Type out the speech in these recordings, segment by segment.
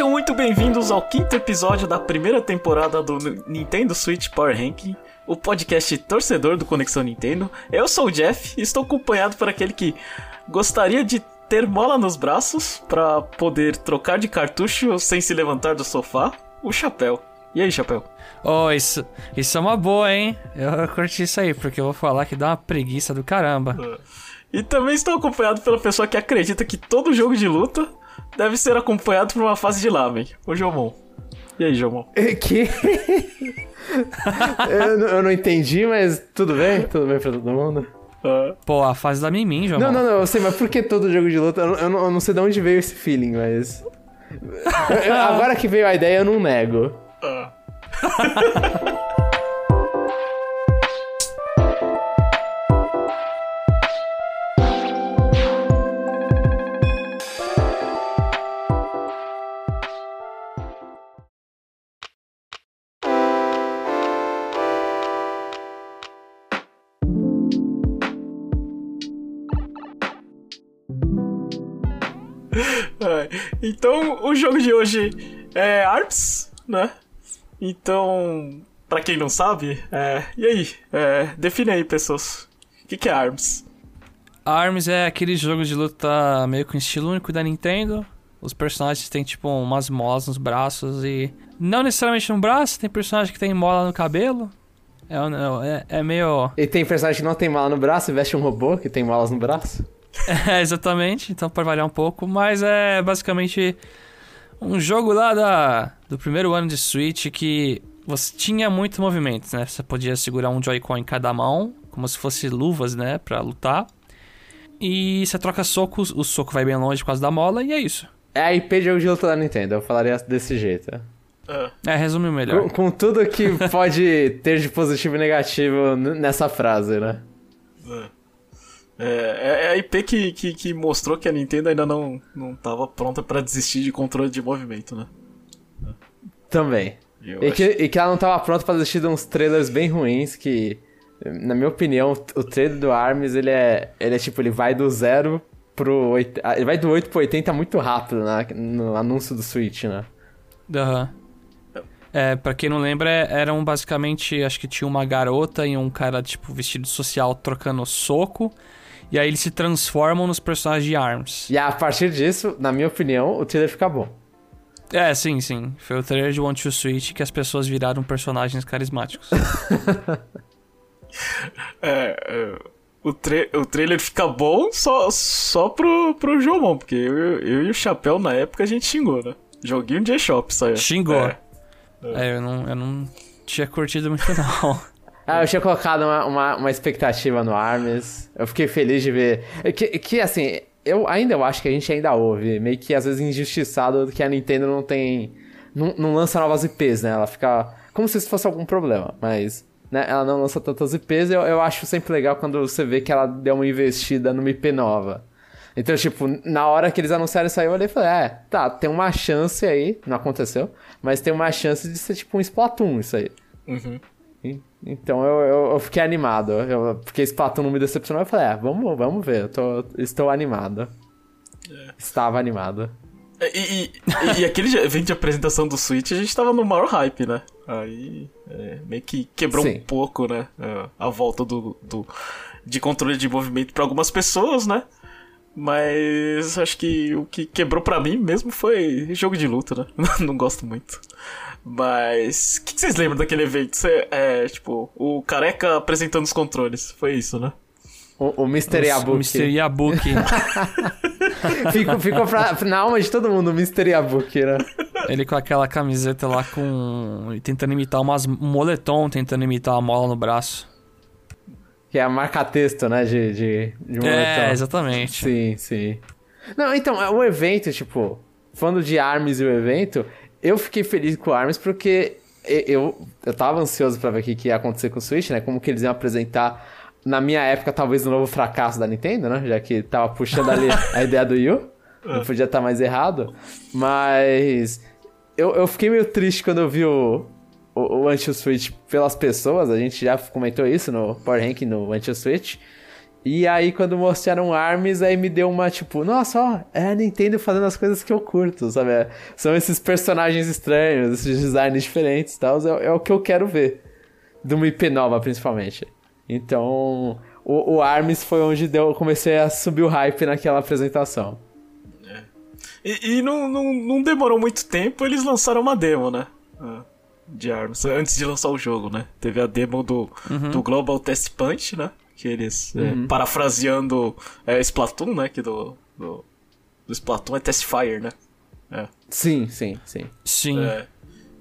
Sejam muito bem-vindos ao quinto episódio da primeira temporada do Nintendo Switch Power Ranking, o podcast torcedor do Conexão Nintendo. Eu sou o Jeff e estou acompanhado por aquele que gostaria de ter mola nos braços para poder trocar de cartucho sem se levantar do sofá, o Chapéu. E aí, Chapéu? Oh, isso, isso é uma boa, hein? Eu curti isso aí, porque eu vou falar que dá uma preguiça do caramba. E também estou acompanhado pela pessoa que acredita que todo jogo de luta deve ser acompanhado por uma fase de lamen, o Jomon. E aí, Jomon? Que? eu, não- eu não entendi, mas tudo bem? Tudo bem pra todo mundo? Ah, Pô, a fase da Mimin, João. Não, não, não, eu sei, mas por que todo jogo de luta? Eu, não- eu não, eu não sei de onde veio esse feeling, mas. Agora que veio a ideia, eu não nego. ah. Então, o jogo de hoje é ARMS, né? Então, pra quem não sabe, é... e aí? É, define aí, pessoas. O que, que é ARMS? ARMS é aquele jogo de luta meio com estilo único da Nintendo. Os personagens têm, tipo, umas molas nos braços e... Não necessariamente no braço, tem personagem que tem mola no cabelo. É, é, é meio... E tem personagem que não tem mala no braço e veste um robô que tem malas no braço. É, exatamente, então pode variar um pouco, mas é basicamente um jogo lá da, do primeiro ano de Switch que você tinha muitos movimentos, né? Você podia segurar um Joy-Con em cada mão, como se fosse luvas, né, pra lutar. E você troca socos, o soco vai bem longe por causa da mola, e é isso. É a IP de jogo de luta da Nintendo, eu falaria desse jeito. É, resume melhor. Com, com tudo que pode ter de positivo e negativo nessa frase, né? É, é a IP que, que, que mostrou que a Nintendo ainda não, não tava pronta pra desistir de controle de movimento, né? Também. Eu E acho- que, e que ela não tava pronta pra desistir de uns trailers bem ruins que, na minha opinião, o trailer do ARMS, ele é, ele é tipo, ele vai do zero pro... oit- ah, Ele vai do 8 pro 80 muito rápido né, no anúncio do Switch, né? Aham. É, pra quem não lembra, é- eram basicamente, acho que tinha uma garota e um cara, tipo, vestido social trocando soco. E aí eles se transformam nos personagens de ARMS. E a partir disso, na minha opinião, o trailer fica bom. É, sim, sim. Foi o trailer de One to Switch que as pessoas viraram personagens carismáticos. É, é, o, tra o trailer fica bom só, só pro, pro Jomon, porque eu, eu e o Chapéu na época a gente xingou, né? Joguinho de eShop saiu. Xingou. É. É, eu não, eu não tinha curtido muito, não. Ah, eu tinha colocado uma, uma, uma expectativa no ARMS. Eu fiquei feliz de ver. Que, que assim, eu ainda eu acho que a gente ainda ouve, meio que às vezes injustiçado que a Nintendo não tem. Não, não lança novas IPs, né? Ela fica. Como se isso fosse algum problema, mas. Né, ela não lança tantas IPs, eu, eu acho sempre legal quando você vê que ela deu uma investida numa IP nova. Então, tipo, na hora que eles anunciaram isso aí, eu olhei e falei, é, tá, tem uma chance aí, não aconteceu, mas tem uma chance de ser tipo um Splatoon isso aí. Uhum. Então eu, eu, eu fiquei animado. Eu, porque Splatoon não me decepcionou. Eu falei, é, vamos, vamos ver. Eu tô, estou animado. Estava animado. É, E, e, e- aquele evento de apresentação do Switch, a gente tava no maior hype, né? Aí é, meio que quebrou Sim. um pouco, né? é, A volta do, do, de controle de movimento pra algumas pessoas, né? Mas acho que o que quebrou pra mim mesmo foi jogo de luta, né? Não gosto muito. Mas. O que, que vocês lembram daquele evento? Cê- é, tipo, o careca apresentando os controles. Foi isso, né? O, o Mr. O Yabuki. Mr. Yabuki. ficou ficou pra, na alma de todo mundo o Mr. Yabuki, né? ele com aquela camiseta lá com... Tentando imitar umas... Um moletom, tentando imitar a mola no braço. Que é a marca-texto, né? De, de, de um É, moletom. exatamente. Sim, sim. Não, então, é, o evento, tipo, falando de ARMS e o evento, eu fiquei feliz com o ARMS porque eu, eu tava ansioso pra ver o que, que ia acontecer com o Switch, né? Como que eles iam apresentar, na minha época, talvez o novo fracasso da Nintendo, né? Já que tava puxando ali a ideia do Wii U. Não podia estar mais errado. Mas eu, eu fiquei meio triste quando eu vi o, o, o Anti-Switch pelas pessoas. A gente já comentou isso no Power Ranking, no Anti-Switch. E aí, quando mostraram ARMS, aí me deu uma, tipo, nossa, ó, é a Nintendo fazendo as coisas que eu curto, sabe? São esses personagens estranhos, esses designs diferentes e tal, é, é, o que eu quero ver. De uma IP nova, principalmente. Então, o, o ARMS foi onde deu, eu comecei a subir o hype naquela apresentação. É. E, e não, não, não, demorou muito tempo, eles lançaram uma demo, né? Ah, de ARMS, antes de lançar o jogo, né? Teve a demo do, uhum. do Global Test Punch, né? Que eles, é, uhum. é, parafraseando é, Splatoon, né? Que do, do, do Splatoon é Testfire, né? É. Sim, sim, sim. Sim. É.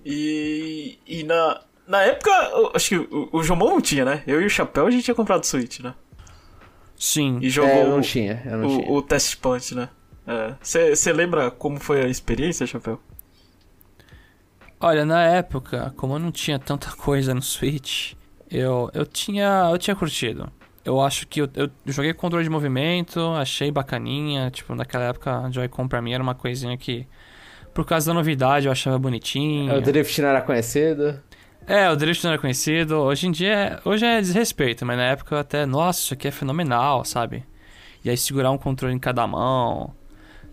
E, e na, na época, acho que o, o Jomon não tinha, né? Eu e o Chapéu a gente tinha comprado Switch, né? Sim. E jogou é, eu não tinha, eu não o, tinha. o Test Punch, né? Você é. lembra como foi a experiência, Chapéu? Olha, na época, como eu não tinha tanta coisa no Switch, eu, eu tinha eu tinha curtido. Eu acho que eu, eu joguei controle de movimento, achei bacaninha. Tipo, naquela época, a Joy-Con pra mim era uma coisinha que, por causa da novidade, eu achava bonitinho. O Drift não era conhecido. É, o Drift não era conhecido. Hoje em dia, hoje é desrespeito, mas na época eu até, nossa, isso aqui é fenomenal, sabe? E aí segurar um controle em cada mão.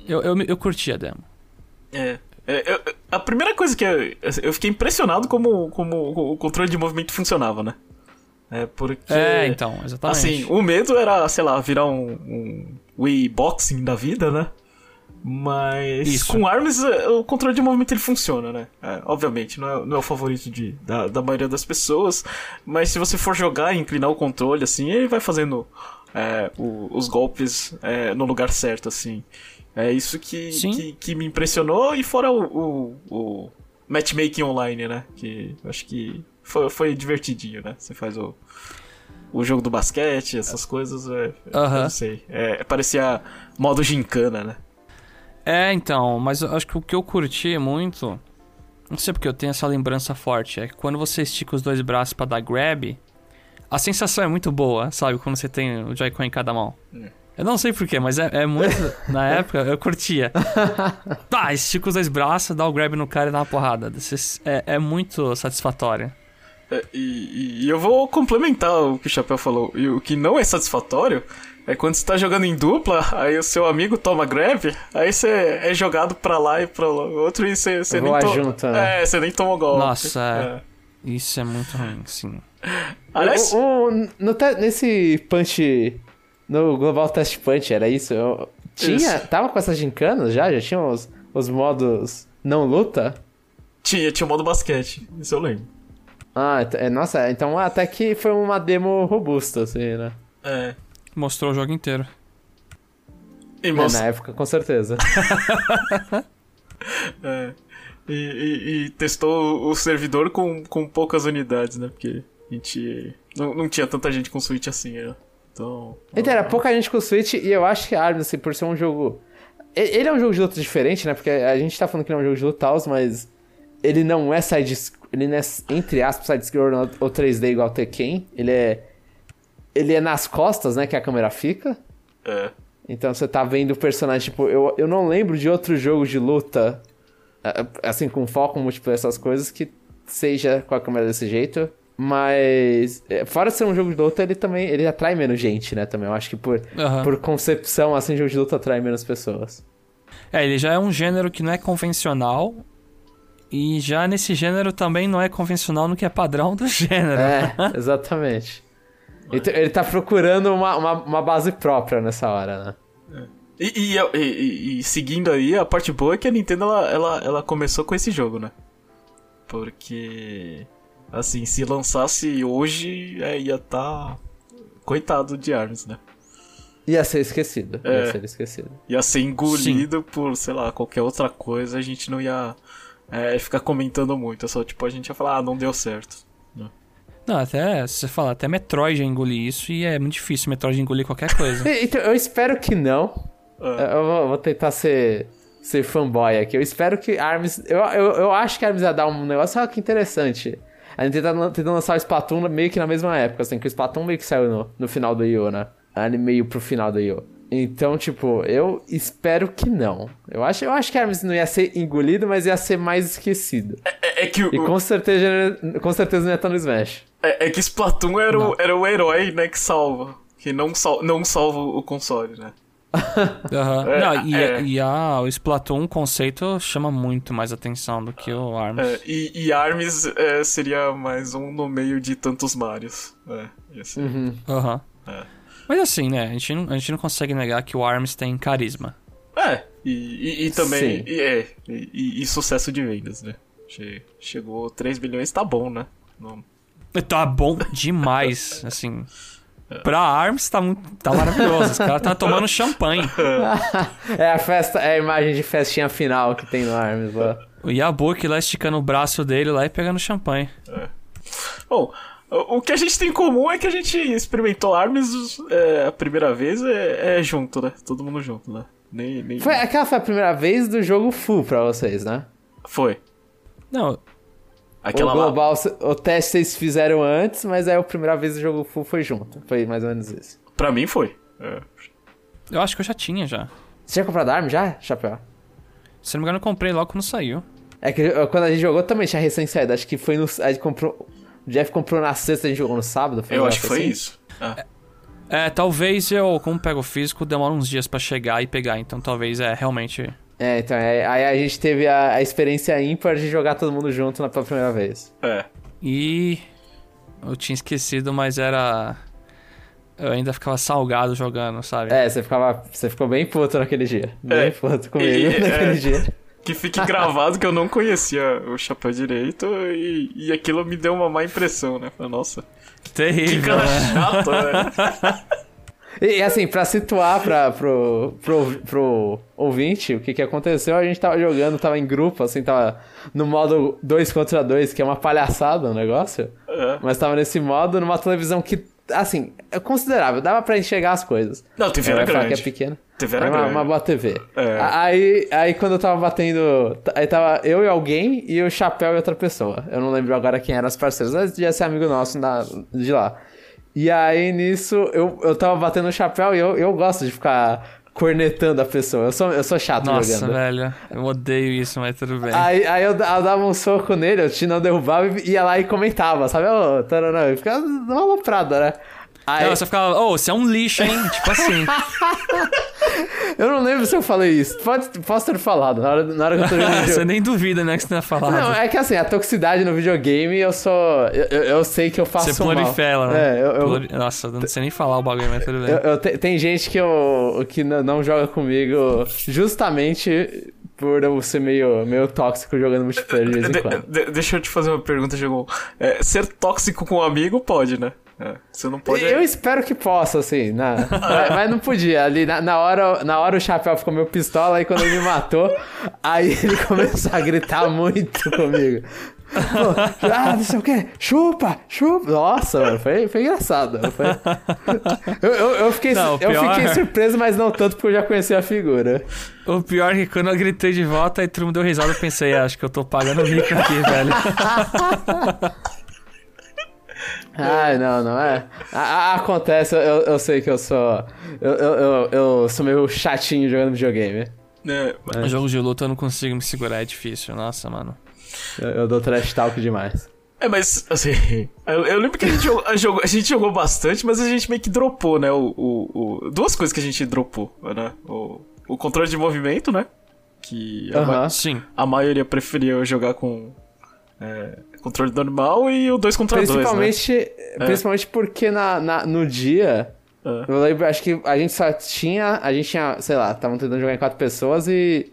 Eu, eu, eu curti a demo. É. é eu, a primeira coisa que eu, eu fiquei impressionado como, como o controle de movimento funcionava, né? É porque. É, então, exatamente. Assim, o medo era, sei lá, virar um, um Wii Boxing da vida, né? Mas Isso. com armas é, o controle de movimento ele funciona, né? É, obviamente, não é, não é o favorito de, da, da maioria das pessoas, mas se você for jogar e inclinar o controle, assim, ele vai fazendo é, o, os golpes é, no lugar certo, assim. É isso que, que, que, me impressionou, e fora o, o, o matchmaking online, né? Que acho que foi, foi divertidinho, né? Você faz o, o jogo do basquete, essas coisas, é, não sei. É, parecia modo gincana, né? É, então, mas eu acho que o que eu curti muito, não sei porque eu tenho essa lembrança forte, é que quando você estica os dois braços para dar grab, a sensação é muito boa, sabe? Quando você tem o Joy-Con em cada mão. É. Eu não sei porquê, mas é, é muito. na época eu curtia. Tá, estica os dois braços, dá o grab no cara e dá uma porrada. É, é muito satisfatório. É, e, e, eu vou complementar o que o Chapéu falou. E o que não é satisfatório é quando você tá jogando em dupla, aí o seu amigo toma grab, aí você é jogado pra lá e pra lá, outro e você, você nem toma. Junto, né? É, você nem toma golpe. Nossa, é. isso é muito ruim, sim. Aliás, o, o, no te, nesse punch. No Global Test Punch, era isso? Eu, tinha. Isso. Tava com essas gincanas já? Já tinha os, os modos não luta? Tinha, tinha o modo basquete, isso eu lembro. Ah, é, nossa, então até que foi uma demo robusta, assim, né? É. Mostrou o jogo inteiro. E most... é, na época, com certeza. é. E, e, e, testou o servidor com, com poucas unidades, né? Porque a gente. Não, não tinha tanta gente com Switch assim, né? Então. Então, era pouca gente com Switch e eu acho que a Arms, assim, por ser um jogo. Ele é um jogo de luta diferente, né? Porque a gente tá falando que ele é um jogo de luta, mas ele não é side ele não é, entre aspas, side-scroller ou 3D igual Tekken. Ele é. Ele é nas costas, né? Que a câmera fica. É. Então você tá vendo o personagem, tipo, eu, eu não lembro de outro jogo de luta, assim, com foco múltiplo, essas coisas, que seja com a câmera desse jeito. Mas, é, fora ser um jogo de luta, ele também ele atrai menos gente, né? Também. Eu acho que por, uhum. por concepção, assim, jogo de luta atrai menos pessoas. É, ele já é um gênero que não é convencional, e já nesse gênero também não é convencional no que é padrão do gênero. É, exatamente. Ele tá procurando uma, uma, uma, base própria nessa hora, né? É. E, e, e, e, seguindo aí, a parte boa é que a Nintendo ela, ela, ela começou com esse jogo, né? Porque, assim, se lançasse hoje, é, ia tá. Coitado de ARMS, né? Ia ser esquecido. É, ia ser esquecido. Ia ser engolido Sim. por, sei lá, qualquer outra coisa, a gente não ia é, ficar comentando muito. É só, tipo, a gente ia falar, ah, não deu certo. Né? Não, até, você fala, até Metroid já engoli isso e é muito difícil Metroid engolir qualquer coisa. então, eu espero que não. É. Eu vou, vou, tentar ser, ser fanboy aqui. Eu espero que ARMS... Eu, eu, eu acho que ARMS ia dar um negócio, olha que interessante. A gente tá tentando lançar o Splatoon meio que na mesma época, assim, que o Splatoon meio que saiu no, no final do IO, né? Ali meio pro final do IO. Então, tipo, eu espero que não. Eu acho, eu acho que Hermes não ia ser engolido, mas ia ser mais esquecido. É, é, é que o, E com certeza, com certeza não ia estar no Smash. É, é que Splatoon era o, era o herói, né, que salva. que não, sal, não salva o console, né? Aham. É, Não, e, é. e a, o Splatoon, o conceito, chama muito mais atenção do que o ARMS. É, e, e ARMS é, seria mais um no meio de tantos Marios. É, ia ser. Uhum. É. Mas assim, né? A gente, não, a gente não consegue negar que o ARMS tem carisma. É, e, e, e também. Sim. E, é, e, e- e sucesso de vendas, né? Che- Chegou 3 bilhões, tá bom, né? Não, Tá bom demais, assim. Pra ARMS tá, muito, tá maravilhoso. Os caras tá tomando champanhe. É a festa, é a imagem de festinha final que tem no Arms lá. O Yabuki lá esticando o braço dele lá e pegando champanhe. Bom, o que a gente tem em comum é que a gente experimentou ARMS é, a primeira vez é, é junto, né? Todo mundo junto, né? Nem, nem... Foi, aquela foi a primeira vez do jogo full pra vocês, né? Foi. Não, Aquela o lá. global, o teste vocês fizeram antes, mas aí a primeira vez do jogo full foi junto. Foi mais ou menos isso. Pra mim foi. É. eu acho que eu já tinha já. Você tinha comprado Arms já, Chapéu? Se não me engano, eu comprei logo quando saiu. É que eu- quando a gente jogou também tinha recém saído. Acho que foi no. A gente comprou. O Jeff comprou na sexta, a gente jogou no sábado. Foi Eu acho que foi assim? isso. É. É, talvez eu, como pego físico, demora uns dias pra chegar e pegar. Então talvez é realmente. É, então, é, aí a gente teve a, a experiência ímpar de jogar todo mundo junto na pela primeira vez. É. E. Eu tinha esquecido, mas era. Eu ainda ficava salgado jogando, sabe? É, você ficava. Você ficou bem puto naquele dia. Bem É. puto comigo E- naquele é. dia. Que fique gravado que eu não conhecia o chapéu direito e, e aquilo me deu uma má impressão, né? Falei, Nossa, que Terrível, cara né? chato, né? E, e, assim, pra situar pra, pro, pro, pro ouvinte, o que que aconteceu, a gente tava jogando, tava em grupo, assim, tava no modo 2 contra 2, que é uma palhaçada o negócio. É. Mas tava nesse modo, numa televisão que, assim, é considerável, dava pra enxergar as coisas. Não, TV era grande. que é pequena. TV era uma, grande. uma boa TV. É. Aí, aí quando eu tava batendo. Aí tava eu e alguém e o Chapéu e outra pessoa. Eu não lembro agora quem eram os parceiros, mas devia ser amigo nosso da, de lá. E aí nisso eu, eu tava batendo o chapéu e eu, eu gosto de ficar cornetando a pessoa. Eu sou, eu sou chato Nossa, jogando. velho. Eu odeio isso, mas tudo bem. Aí, aí eu, eu dava um soco nele, eu te não derrubava e ia lá e comentava, sabe? Ô, taranã, e ficava numa aloprada, né? Aí, Não, você ficava, ô, você é um lixo, hein? tipo assim. Eu não lembro se eu falei isso. Pode, posso ter falado na hora, na hora que eu tô jogando você nem duvida, né, que você tenha falado. Não, é que assim, a toxicidade no videogame, eu sou. Eu, eu, sei que eu faço Você mal. prolifera, né? É, eu, eu, Pluri- Nossa, não sei nem falar o bagulho, mas tudo bem. eu- eu te- tem gente que, eu, que não joga comigo justamente por eu ser meio, meio tóxico jogando multiplayer de vez em De- quando. de- deixa eu te fazer uma pergunta, Jogou. É, ser tóxico com um amigo pode, né? É, você não pode. Eu espero que possa, assim, na- mas, mas não podia. Ali na, na hora, na hora o chapéu ficou meio pistola, aí quando ele me matou, aí ele começou a gritar muito comigo. Pô, ah, não sei o que, chupa, chupa. Nossa, mano, foi, foi engraçado. Foi... Eu, eu, eu fiquei, Não, eu pior- fiquei surpreso, mas não tanto porque eu já conhecia a figura. O pior é que quando eu gritei de volta e todo mundo deu risada, eu pensei, "Ah, acho que eu tô pagando o mico aqui, velho. Ai, não, não é. A- a- acontece, eu, eu sei que eu sou. Eu, eu, eu, sou meio chatinho jogando videogame. É, No jogo de luta eu não consigo me segurar, é difícil. Nossa, mano. Eu, eu dou trash talk demais. É, mas, assim, eu, eu lembro que a gente, jogou, a jogou- a gente jogou bastante, mas a gente meio que dropou, né? O, o, o- duas coisas que a gente dropou, né? O, o controle de movimento, né? Que a, ma- Aham. Sim. a maioria preferia jogar com é, controle normal e o 2 contra 2, né? Principalmente, principalmente porque na, na- no dia. É. Eu lembro, acho que a gente só tinha. A gente tinha, sei lá, estavam tentando jogar em quatro pessoas e.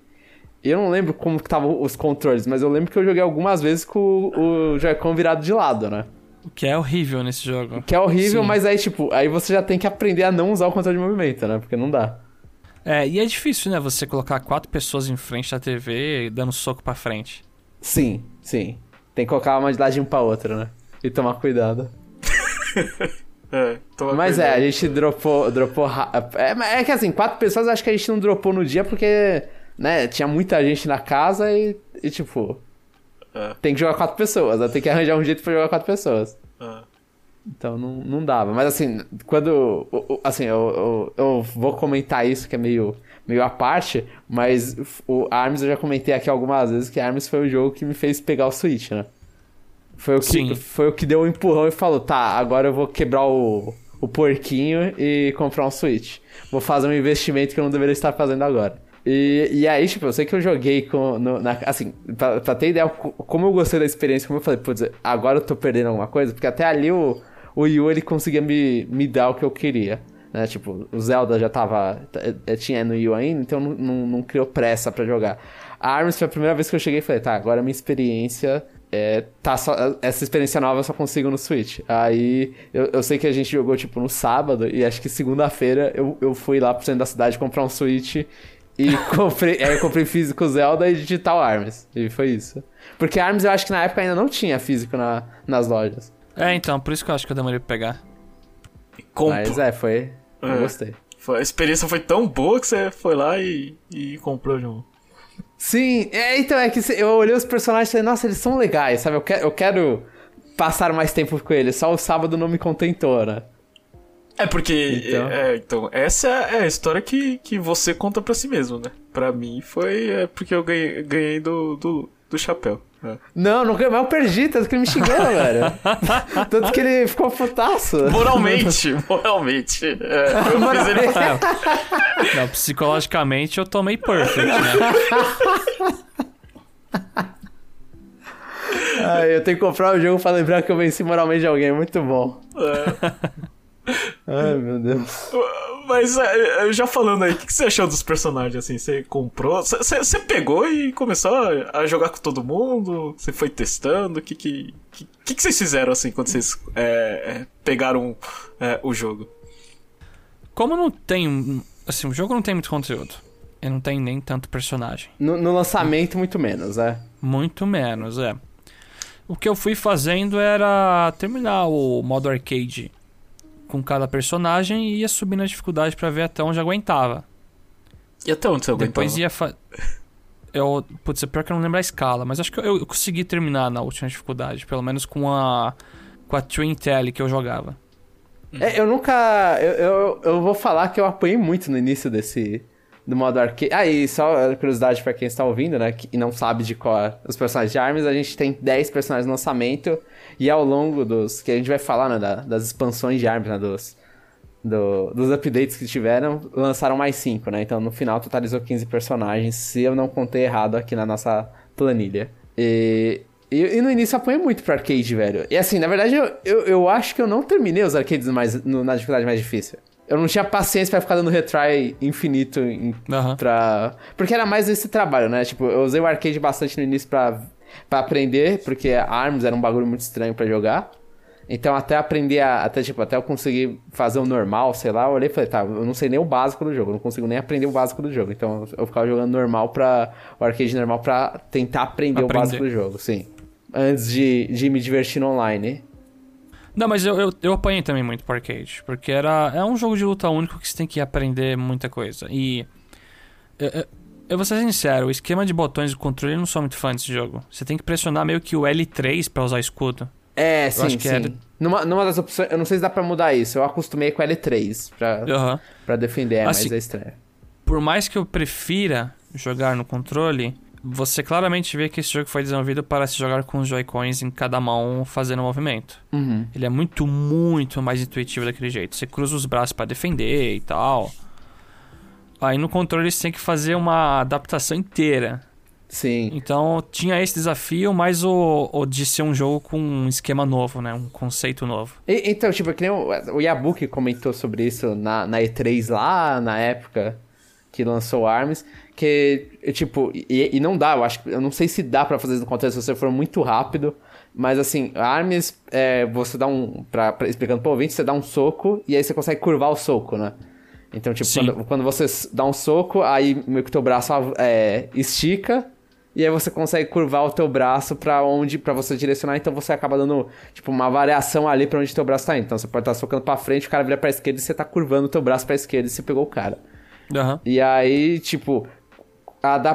Eu não lembro como que estavam os controles, mas eu lembro que eu joguei algumas vezes com o, o Joy-Con virado de lado, né? O que é horrível nesse jogo. Que é horrível, Sim. mas aí, tipo, aí você já tem que aprender a não usar o controle de movimento, né? Porque não dá. É, e é difícil, né? Você colocar quatro pessoas em frente da TV dando soco pra frente. Sim, sim. Tem que colocar uma de ladinho pra outra, né? E tomar cuidado. É, toma Mas é, cuidado. a gente dropou. dropou é, é que assim, quatro pessoas acho que a gente não dropou no dia porque, né, tinha muita gente na casa e, e, tipo. É. Tem que jogar quatro pessoas, né? tem que arranjar um jeito pra jogar quatro pessoas. É. Então não, não dava. Mas assim, quando. Assim, eu, eu, eu vou comentar isso que é meio, meio à parte, mas o Arms eu já comentei aqui algumas vezes que Arms foi o jogo que me fez pegar o Switch, né? Foi o que, Sim. foi o que deu o empurrão e falou, tá, agora eu vou quebrar o, o porquinho e comprar um Switch. Vou fazer um investimento que eu não deveria estar fazendo agora. E, e aí, tipo, eu sei que eu joguei com. No, na, assim, pra, pra, ter ideia como eu gostei da experiência, como eu falei, putz, agora eu tô perdendo alguma coisa, porque até ali o, o Yu ele conseguia me, me dar o que eu queria. Né? Tipo, o Zelda já tava. Eh, tinha no Yu ainda, então não, não, não criou pressa para jogar. A Arms foi a primeira vez que eu cheguei e falei, tá, agora minha experiência é, tá só, essa experiência nova eu só consigo no Switch. Aí eu, eu sei que a gente jogou tipo no sábado e acho que segunda-feira eu, eu fui lá pro centro da cidade comprar um Switch e comprei, aí eu comprei físico Zelda e digital Arms. E foi isso. Porque Arms eu acho que na época ainda não tinha físico na, nas lojas. É, então, por isso que eu acho que eu demorei pra pegar. Mas é, foi. É. Eu gostei. A experiência foi tão boa que você foi lá e, e comprou de um. Sim, é, então é que eu olhei os personagens e falei, nossa, eles são legais, sabe? Eu quero, eu quero passar mais tempo com eles, só o sábado não me contentou, né? É porque. Então, é, então essa é a história que, que você conta pra si mesmo, né? Pra mim foi é porque eu ganhei, ganhei do, do, do chapéu. É. Não, não ganhei, mas eu perdi, tanto que ele me xingou, velho. Tanto que ele ficou putaço. Moralmente, moralmente. É, eu fiz ele... Não, psicologicamente eu tomei perfect, né? Ai, eu tenho que comprar o jogo pra lembrar que eu venci moralmente alguém, muito bom. É. Ai, meu Deus. Mas é, é, já falando aí, o que, você achou dos personagens, assim? Você comprou? Você pegou e começou a jogar com todo mundo? Você foi testando? O que que, que, que, vocês fizeram, assim, quando vocês é, é, pegaram é, o jogo? Como não tem... Assim, o jogo não tem muito conteúdo. E não tem nem tanto personagem. No, no lançamento, muito menos, é? Muito menos, é. O que eu fui fazendo era terminar o modo arcade com cada personagem e ia subindo a dificuldade para ver até onde aguentava. E até onde você aguentava? Depois ia fa... Eu, putz, é pior que eu não lembro a escala, mas acho que eu, eu consegui terminar na última dificuldade, pelo menos com a com a Twin Tele que eu jogava. É, eu nunca. Eu, eu, eu, vou falar que eu apanhei muito no início desse. Do modo arcade. Ah, e só curiosidade para quem está ouvindo, né? e não sabe de qual os personagens de Arms, a gente tem 10 personagens no lançamento. E ao longo dos. Que a gente vai falar, né? Da, das expansões de Arms, né? Dos, do, dos updates que tiveram, lançaram mais 5, né? Então no final totalizou 15 personagens, se eu não contei errado aqui na nossa planilha. E, e, e no início apanha muito pro arcade, velho. E assim, na verdade, eu, eu, eu acho que eu não terminei os arcades mais, no, na dificuldade mais difícil. Eu não tinha paciência para ficar dando retry infinito em, uhum. pra. Porque era mais esse trabalho, né? Tipo, eu usei o arcade bastante no início pra para aprender, porque ARMS era um bagulho muito estranho para jogar. Então até aprender a, até tipo, até eu conseguir fazer o normal, sei lá, eu olhei e falei, tá, eu não sei nem o básico do jogo, eu não consigo nem aprender o básico do jogo. Então eu ficava jogando normal para o arcade normal para tentar aprender, aprender, o básico do jogo, sim. Antes de, de me divertir no online. Não, mas eu, eu, eu apanhei também muito pro arcade, porque era, é um jogo de luta único que você tem que aprender muita coisa. E eu, eu vou ser sincero, o esquema de botões do controle eu não sou muito fã desse jogo. Você tem que pressionar meio que o L3 para usar escudo. É, sim, sim. Era... Numa, numa das opções, eu não sei se dá pra mudar isso. Eu acostumei com L3 pra, uhum. Pra defender, é, assim, mas é estranho. Por mais que eu prefira jogar no controle, você claramente vê que esse jogo foi desenvolvido para se jogar com os Joy-Cons em cada mão fazendo movimento. Uhum. Ele é muito, muito mais intuitivo daquele jeito. Você cruza os braços para defender e tal. Aí no controle você tem que fazer uma adaptação inteira. Sim. Então tinha esse desafio, mas o, o de ser um jogo com um esquema novo, né? Um conceito novo. E, então, tipo, que nem o, o Yabuki comentou sobre isso na, na E3 lá, na época que lançou ARMS, que, tipo, e, e não dá, eu acho eu não sei se dá para fazer isso no controle se você for muito rápido, mas assim, ARMS, é, você dá um, pra, pra, explicando pro ouvinte, você dá um soco e aí você consegue curvar o soco, né? Então, tipo, quando, quando, você dá um soco, aí meio que o teu braço é, estica, e aí você consegue curvar o teu braço para onde para você direcionar, então você acaba dando, tipo, uma variação ali para onde teu braço tá indo. Então você pode estar tá socando para frente, o cara vira para esquerda e você tá curvando o teu braço para esquerda e você pegou o cara. Uhum. E aí, tipo,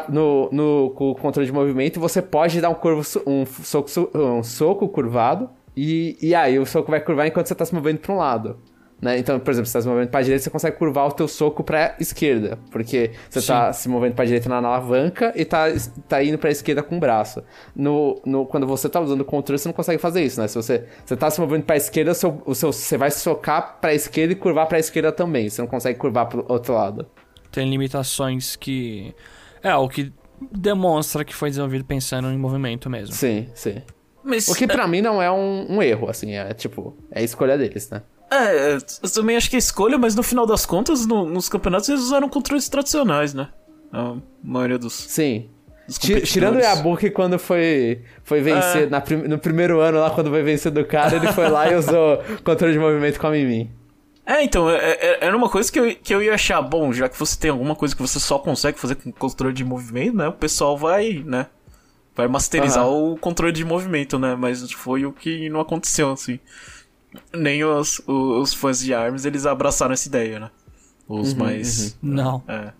no, no, com o controle de movimento, você pode dar um, curvo, um, soco, um soco curvado, e, e aí o soco vai curvar enquanto você tá se movendo para um lado. Né? Então, por exemplo, se você tá se movendo pra direita, você consegue curvar o teu soco pra esquerda. Porque você Sim. tá se movendo pra direita na alavanca e tá, tá indo pra esquerda com o braço. No, no, quando você tá usando o controle, você não consegue fazer isso, né? Se você, você tá se movendo pra esquerda, o seu, o seu, você vai socar pra esquerda e curvar pra esquerda também. Você não consegue curvar pro outro lado. Tem limitações que. É, o que demonstra que foi desenvolvido pensando em movimento mesmo. Sim, sim. Mas, O que pra mim não é um, um erro, assim, é tipo, é a escolha deles, né? É, eu também acho que é escolha, mas no final das contas, no- nos campeonatos eles usaram controles tradicionais, né? A maioria dos, Sim. dos. Tirando o Yabuki quando foi, foi vencer, É. prim- no primeiro ano lá, quando foi vencer do cara, ele foi lá e usou controle de movimento com a Mimi. É, então, é- é- era uma coisa que eu, que eu ia achar, bom, já que você tem alguma coisa que você só consegue fazer com controle de movimento, né? O pessoal vai, né? Vai masterizar o controle de movimento, né? Mas foi o que não aconteceu, assim. Nem os, os, os fãs de ARMS, eles abraçaram essa ideia, né? Os mais... Não. É.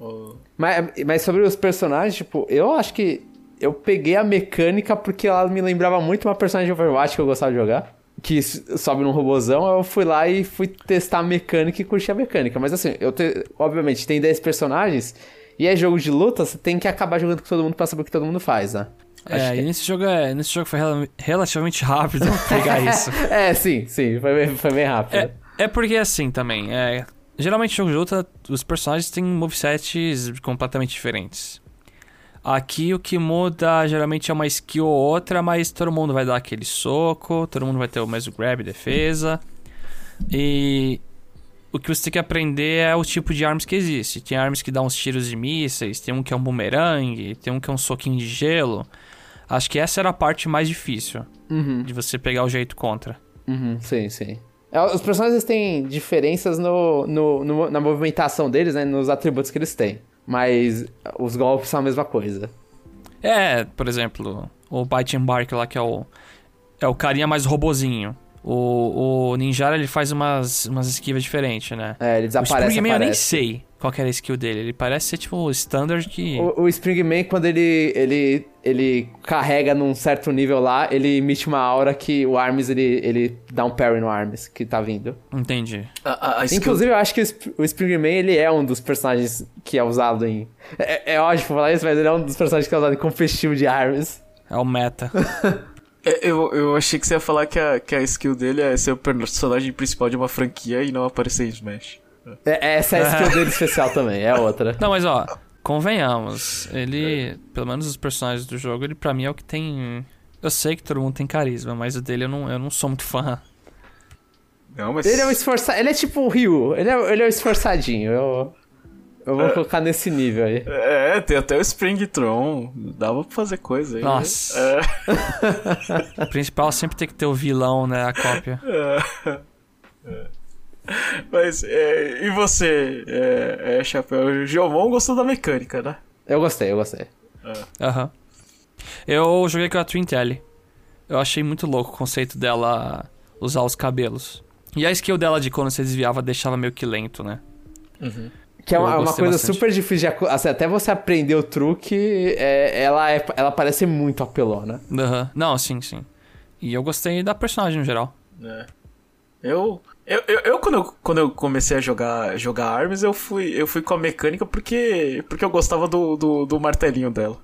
O- Mas, mas sobre os personagens, tipo, eu acho que eu peguei a mecânica porque ela me lembrava muito uma personagem de Overwatch que eu gostava de jogar. Que sobe num robozão, eu fui lá e fui testar a mecânica e curti a mecânica. Mas assim, eu te- obviamente tem 10 personagens e é jogo de luta, você tem que acabar jogando com todo mundo pra saber o que todo mundo faz, né? É, que- e nesse jogo, é, nesse jogo foi rela- relativamente rápido pegar isso. É, sim, sim, foi bem, foi bem rápido. É, é porque assim também, é, geralmente jogo de luta, os personagens têm movesets completamente diferentes. Aqui o que muda geralmente é uma skill ou outra, mas todo mundo vai dar aquele soco, todo mundo vai ter o mesmo grab e defesa. E o que você tem que aprender é o tipo de armas que existe. Tem armas que dão uns tiros de mísseis, tem um que é um boomerang, tem um que é um soquinho de gelo. Acho que essa era a parte mais difícil Uhum, de você pegar o jeito contra. uhum, sim, sim. É, Os personagens têm diferenças no, no- no- na movimentação deles, né? Nos atributos que eles têm. Mas os golpes são a mesma coisa. É, por exemplo, o Bite and Bark lá, que é o, é o carinha mais robozinho. O, o Ninjara, ele faz umas, umas esquivas diferentes, né? É, ele o desaparece. Springman eu nem sei qual que era a skill dele. Ele parece ser tipo o standard que... O, o Springman, quando ele, ele, ele carrega num certo nível lá, ele emite uma aura que o Arms, ele, ele dá um parry no Arms que tá vindo. Entendi. A, a, a skill- Inclusive, eu acho que o o Springman, ele é um dos personagens que é usado em... É, é ótimo falar isso, mas ele é um dos personagens que é usado em competitivo de Arms. É o meta. É, Eu, eu achei que você ia falar que a, que a skill dele é ser o personagem principal de uma franquia e não aparecer em Smash. É, essa é a skill dele especial também, é outra. Não, mas ó, convenhamos. Ele, pelo menos os personagens do jogo, ele pra mim é o que tem... Eu sei que todo mundo tem carisma, mas o dele eu não, eu não sou muito fã. Não, mas. Ele é um esforçado, ele é tipo o Ryu, ele é, ele é um esforçadinho, eu... Eu vou colocar nesse nível aí. É, tem até o Springtron. Dava pra fazer coisa aí. né? Nossa. É. O principal sempre tem que ter o vilão, né? A cópia. Mas, é, e você, é, é, Chapéu? O Geomon gostou da mecânica, né? Eu gostei, eu gostei. Aham. Eu joguei com a Twin Telly. Eu achei muito louco o conceito dela usar os cabelos. E a skill dela de quando você desviava deixava meio que lento, né? Que é uma, uma gostei coisa bastante. super difícil de assim, até você aprender o truque, é, ela, é, ela parece muito apelona. Aham. Não, sim, sim. E eu gostei da personagem no geral. É. Eu, eu, eu, eu, quando, eu, quando eu comecei a jogar, jogar Arms, eu fui, eu fui com a mecânica porque, porque eu gostava do, do, do martelinho dela.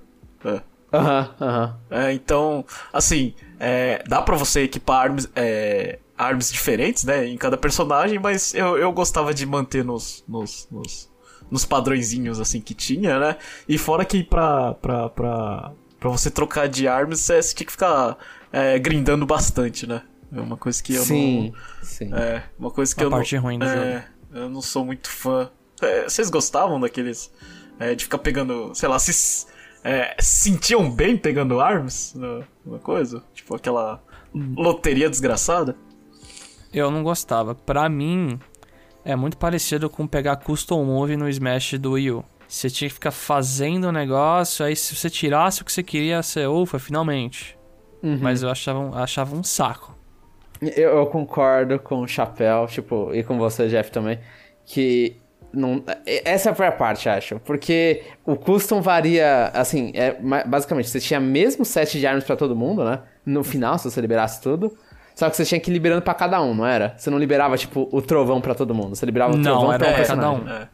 É. Aham, aham. É, então, assim, é, dá pra você equipar armas, é, armas diferentes, né, em cada personagem, mas eu, eu gostava de manter nos, nos, nos, nos padrõezinhos, assim, que tinha, né, e fora que pra, pra, pra, pra você trocar de armas, você, você tinha que ficar é, grindando bastante, né, é uma coisa que eu Sim, sim. não... É, uma coisa que A eu parte não... ruim do é, jogo. eu não sou muito fã. É, vocês gostavam daqueles... é, de ficar pegando, sei lá, se é, sentiam bem pegando armas na coisa? Tipo aquela loteria desgraçada? Eu não gostava. Pra mim, é muito parecido com pegar Custom Move no Smash do Wii U. Você tinha que ficar fazendo o negócio, aí se você tirasse o que você queria, você, ufa, finalmente. Uhum. Mas eu achava, um- achava um saco. Eu, eu concordo com o Chapéu, tipo, e com você, Jeff, também, que não, essa foi a parte, acho, porque o custom varia, assim, é, basicamente, você tinha mesmo set de armas pra todo mundo, né, no final, se você liberasse tudo, Só que você tinha que ir liberando pra cada um, não era? Você não liberava, tipo, o trovão pra todo mundo. Você liberava o Não, trovão pra um cada um. É.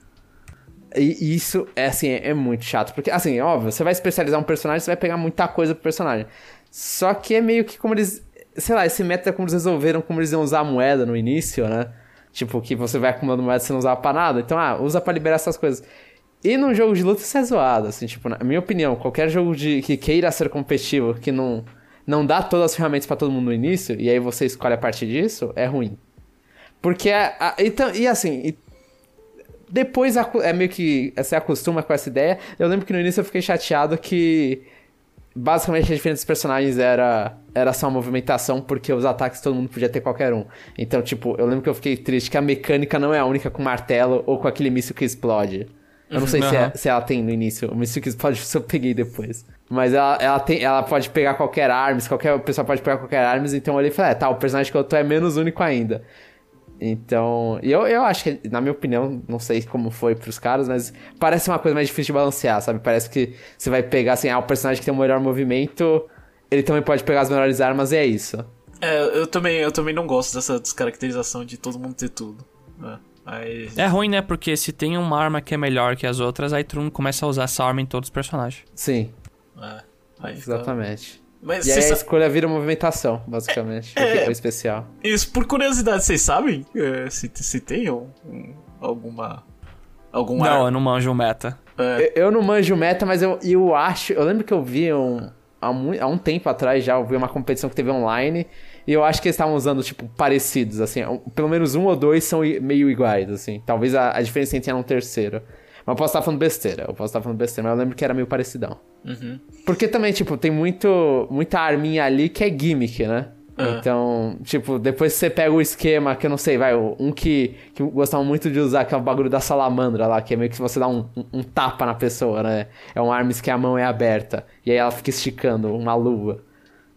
E isso é assim, é, é muito chato. Porque, assim, óbvio, você vai especializar um personagem, você vai pegar muita coisa pro personagem. Só que é meio que como eles. Sei lá, esse método é como eles resolveram, como eles iam usar a moeda no início, né? Tipo, que você vai acumulando moeda e você não usava pra nada. Então, ah, usa pra liberar essas coisas. E num jogo de luta isso é zoado, assim, tipo, na minha opinião, qualquer jogo de que queira ser competitivo, que não, não dá todas as ferramentas pra todo mundo no início, e aí você escolhe a partir disso, é ruim. Porque, a, a- então, e assim, e depois é meio que você acostuma com essa ideia. Eu lembro que no início eu fiquei chateado que basicamente a diferença dos personagens era era só a movimentação, porque os ataques todo mundo podia ter qualquer um. Então, tipo, eu lembro que eu fiquei triste que a mecânica não é a única com martelo ou com aquele míssil que explode. Eu não sei se, é- se ela tem no início. O míssil que explode eu peguei depois. Mas ela, ela, tem, ela pode pegar qualquer armas, qualquer pessoa pode pegar qualquer armas, então eu olhei e falei, é, tá, o personagem que eu tô é menos único ainda. Então, e eu, eu acho que, na minha opinião, não sei como foi pros caras, mas parece uma coisa mais difícil de balancear, sabe? Parece que você vai pegar, assim, ah, o personagem que tem o melhor movimento, ele também pode pegar as melhores armas e é isso. É, eu também, eu também não gosto dessa descaracterização de todo mundo ter tudo. É, aí, É ruim, né? Porque se tem uma arma que é melhor que as outras, aí todo mundo começa a usar essa arma em todos os personagens. Sim, é, aí fica- exatamente. Mas E aí a escolha vira movimentação, basicamente. É, é. é especial. isso, por curiosidade, vocês sabem é, se, se tem um- um- alguma. Algum não, ar- eu não manjo o meta. é, Eu, eu não manjo meta, mas eu, eu acho. Eu lembro que eu vi um. Há, mu- há um tempo atrás já, eu vi uma competição que teve online. E eu acho que eles estavam usando, tipo, parecidos, assim. um- Pelo menos um ou dois são meio iguais, assim. Talvez a, a diferença entre um terceiro. Mas eu posso estar falando besteira. Eu posso estar falando besteira, mas eu lembro que era meio parecidão. uhum. Porque também, tipo, tem muito, muita arminha ali que é gimmick, né? É. Então, tipo, depois você pega o esquema, que eu não sei, vai, um que, que gostavam muito de usar, que é o bagulho da salamandra lá, que é meio que você dá um, um, um tapa na pessoa, né? É um armas que a mão é aberta, e aí ela fica esticando uma luva.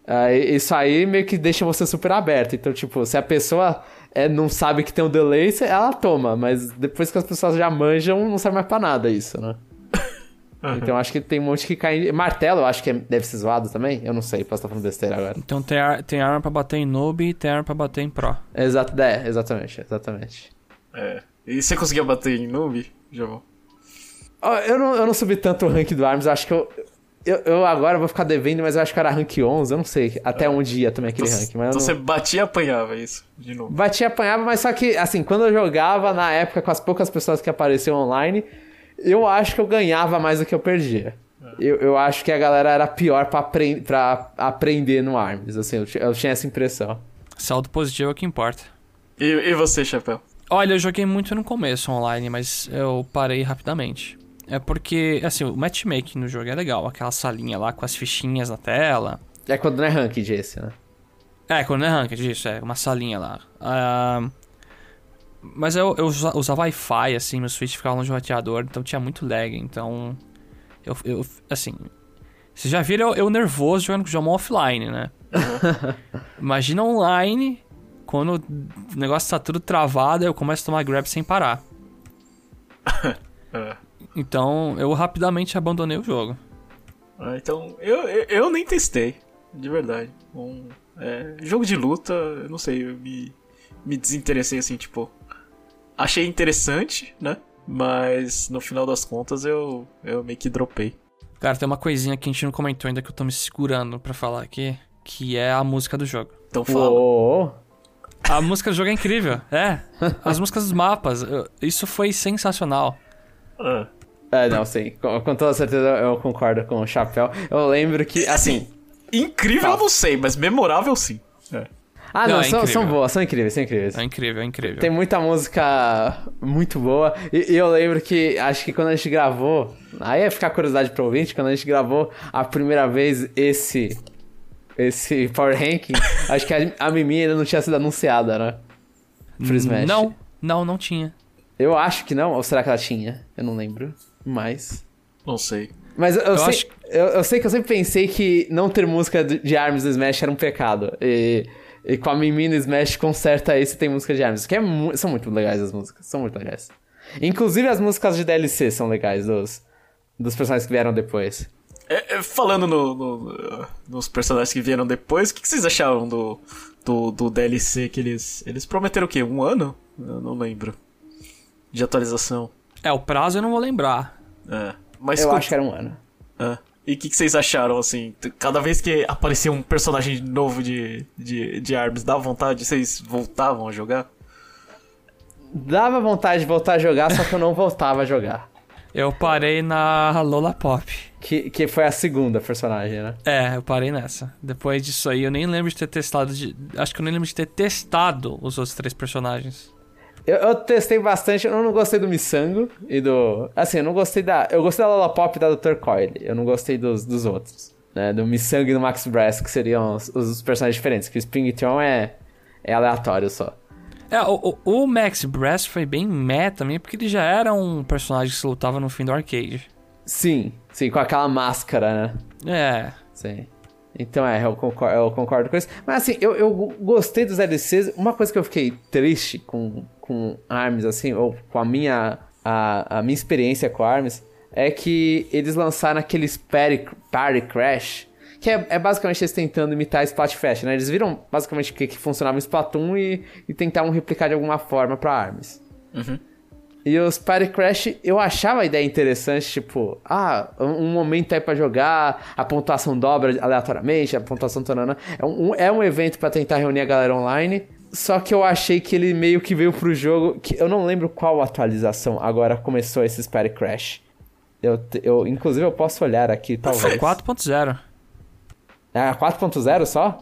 Ah, e- isso aí meio que deixa você super aberto. Então, tipo, se a pessoa é, não sabe que tem um delay, ela toma, mas depois que as pessoas já manjam, não serve mais pra nada isso, né? Então acho que tem um monte que cai. Martelo, eu acho que é- deve ser zoado também. Eu não sei, posso estar falando besteira agora. Então tem, ar- tem arma pra bater em noob e tem arma pra bater em pro. Exato, é, exatamente, exatamente. é. E você conseguia bater em noob, João? Eu, não, eu não subi tanto o rank do Arms, acho que eu, eu. eu agora vou ficar devendo, mas eu acho que era rank 11, eu não sei até onde ia também aquele Então, rank. Mas então não... você batia e apanhava isso, de novo. Batia e apanhava, mas só que, assim, quando eu jogava, na época, com as poucas pessoas que apareciam online, eu acho que eu ganhava mais do que eu perdia. Eu, eu acho que a galera era pior pra, apren pra aprender no Arms, assim, eu, eu tinha essa impressão. Saldo positivo é o que importa. E, e você, Chapéu? Olha, eu joguei muito no começo online, mas eu parei rapidamente. É porque, assim, o matchmaking no jogo é legal. Aquela salinha lá com as fichinhas na tela. É quando não é ranked esse, né? É, quando não é ranked, isso, é uma salinha lá. Ah, mas eu, eu usa- usava Wi-Fi, assim, meu Switch ficava longe do roteador, então tinha muito lag, então... Eu, eu assim... Vocês já viram eu, eu nervoso jogando com o Jomon offline, né? Imagina online, quando o negócio tá tudo travado, eu começo a tomar grab sem parar. Então, eu rapidamente abandonei o jogo. Ah, então, eu, eu, eu nem testei, de verdade. Um, é, jogo de luta, eu não sei, eu me, me desinteressei assim, tipo. Achei interessante, né? Mas no final das contas eu, eu meio que dropei. Cara, tem uma coisinha que a gente não comentou ainda que eu tô me segurando pra falar aqui, que é a música do jogo. Então fala. Uou. A música do jogo é incrível, é. As músicas dos mapas, isso foi sensacional. Ah, É, não, sim. Com, com toda certeza eu concordo com o Chapéu. Eu lembro que, assim... incrível eu não sei, mas memorável sim. É. Ah, Não, não, é são, são boas, são incríveis, são incríveis. É incrível, é incrível. Tem muita música muito boa. E, e eu lembro que, acho que quando a gente gravou... Aí ia ficar curiosidade pro ouvinte, quando a gente gravou a primeira vez esse... Esse Power Ranking, acho que a, a Mimi ainda não tinha sido anunciada, né? Pro Smash. Não, não, não tinha. Eu acho que não, ou será que ela tinha? Eu não lembro. Mas... Não sei. Mas eu, Eu sei, acho- eu, eu sei que eu sempre pensei que não ter música de Arms no Smash era um pecado. E, e com a Mimi no Smash conserta isso e tem música de Arms. Que é mu- são muito legais as músicas, são muito legais. Inclusive as músicas de DLC são legais, dos, dos personagens que vieram depois. É, é, falando no, no, nos personagens que vieram depois, o que, que vocês acharam do, do, do, DLC que eles. Eles prometeram o quê? Um ano? Eu não lembro. De atualização. É, o prazo eu não vou lembrar. É. Mas eu acho que era um ano. É. E o que, que, vocês acharam, assim? Cada vez que aparecia um personagem novo de, de, de Arms, dava vontade? Vocês voltavam a jogar? Dava vontade de voltar a jogar, só que eu não voltava a jogar. Eu parei na Lola Pop. Que, que foi a segunda personagem, né? É, eu parei nessa. Depois disso aí, eu nem lembro de ter testado. De... Acho que eu nem lembro de ter testado os outros três personagens. Eu, eu testei bastante, eu não gostei do Missango e do. Assim, eu não gostei da. Eu gostei da Lola Pop e da Dr. Coyle. Eu não gostei dos, dos outros. Né? Do Missango e do Max Brass, que seriam os, os personagens diferentes. Que o Springtron é, é aleatório só. É, o, o, Max Brass foi bem meta também, porque ele já era um personagem que se lutava no fim do arcade. Sim, sim, com aquela máscara, né? É. Sim. Então é, eu concordo, eu concordo com isso. Mas assim, eu, eu gostei dos LCs. Uma coisa que eu fiquei triste com, com ARMS, assim, ou com a minha, a, a minha experiência com ARMS, é que eles lançaram aqueles Party, party Crash que é, é, basicamente eles tentando imitar Splatfest, né? Eles viram basicamente o que, que funcionava em Splatoon e, e tentaram replicar de alguma forma pra ARMS. Uhum. E os Party Crash, eu achava a ideia interessante, tipo, ah, um momento aí pra jogar, a pontuação dobra aleatoriamente, a pontuação tonana. É um, é um evento para tentar reunir a galera online. Só que eu achei que ele meio que veio pro jogo. que Eu não lembro qual atualização agora começou esses Party Crash. Eu, eu, inclusive eu posso olhar aqui, talvez. 4.0. É 4.0 só?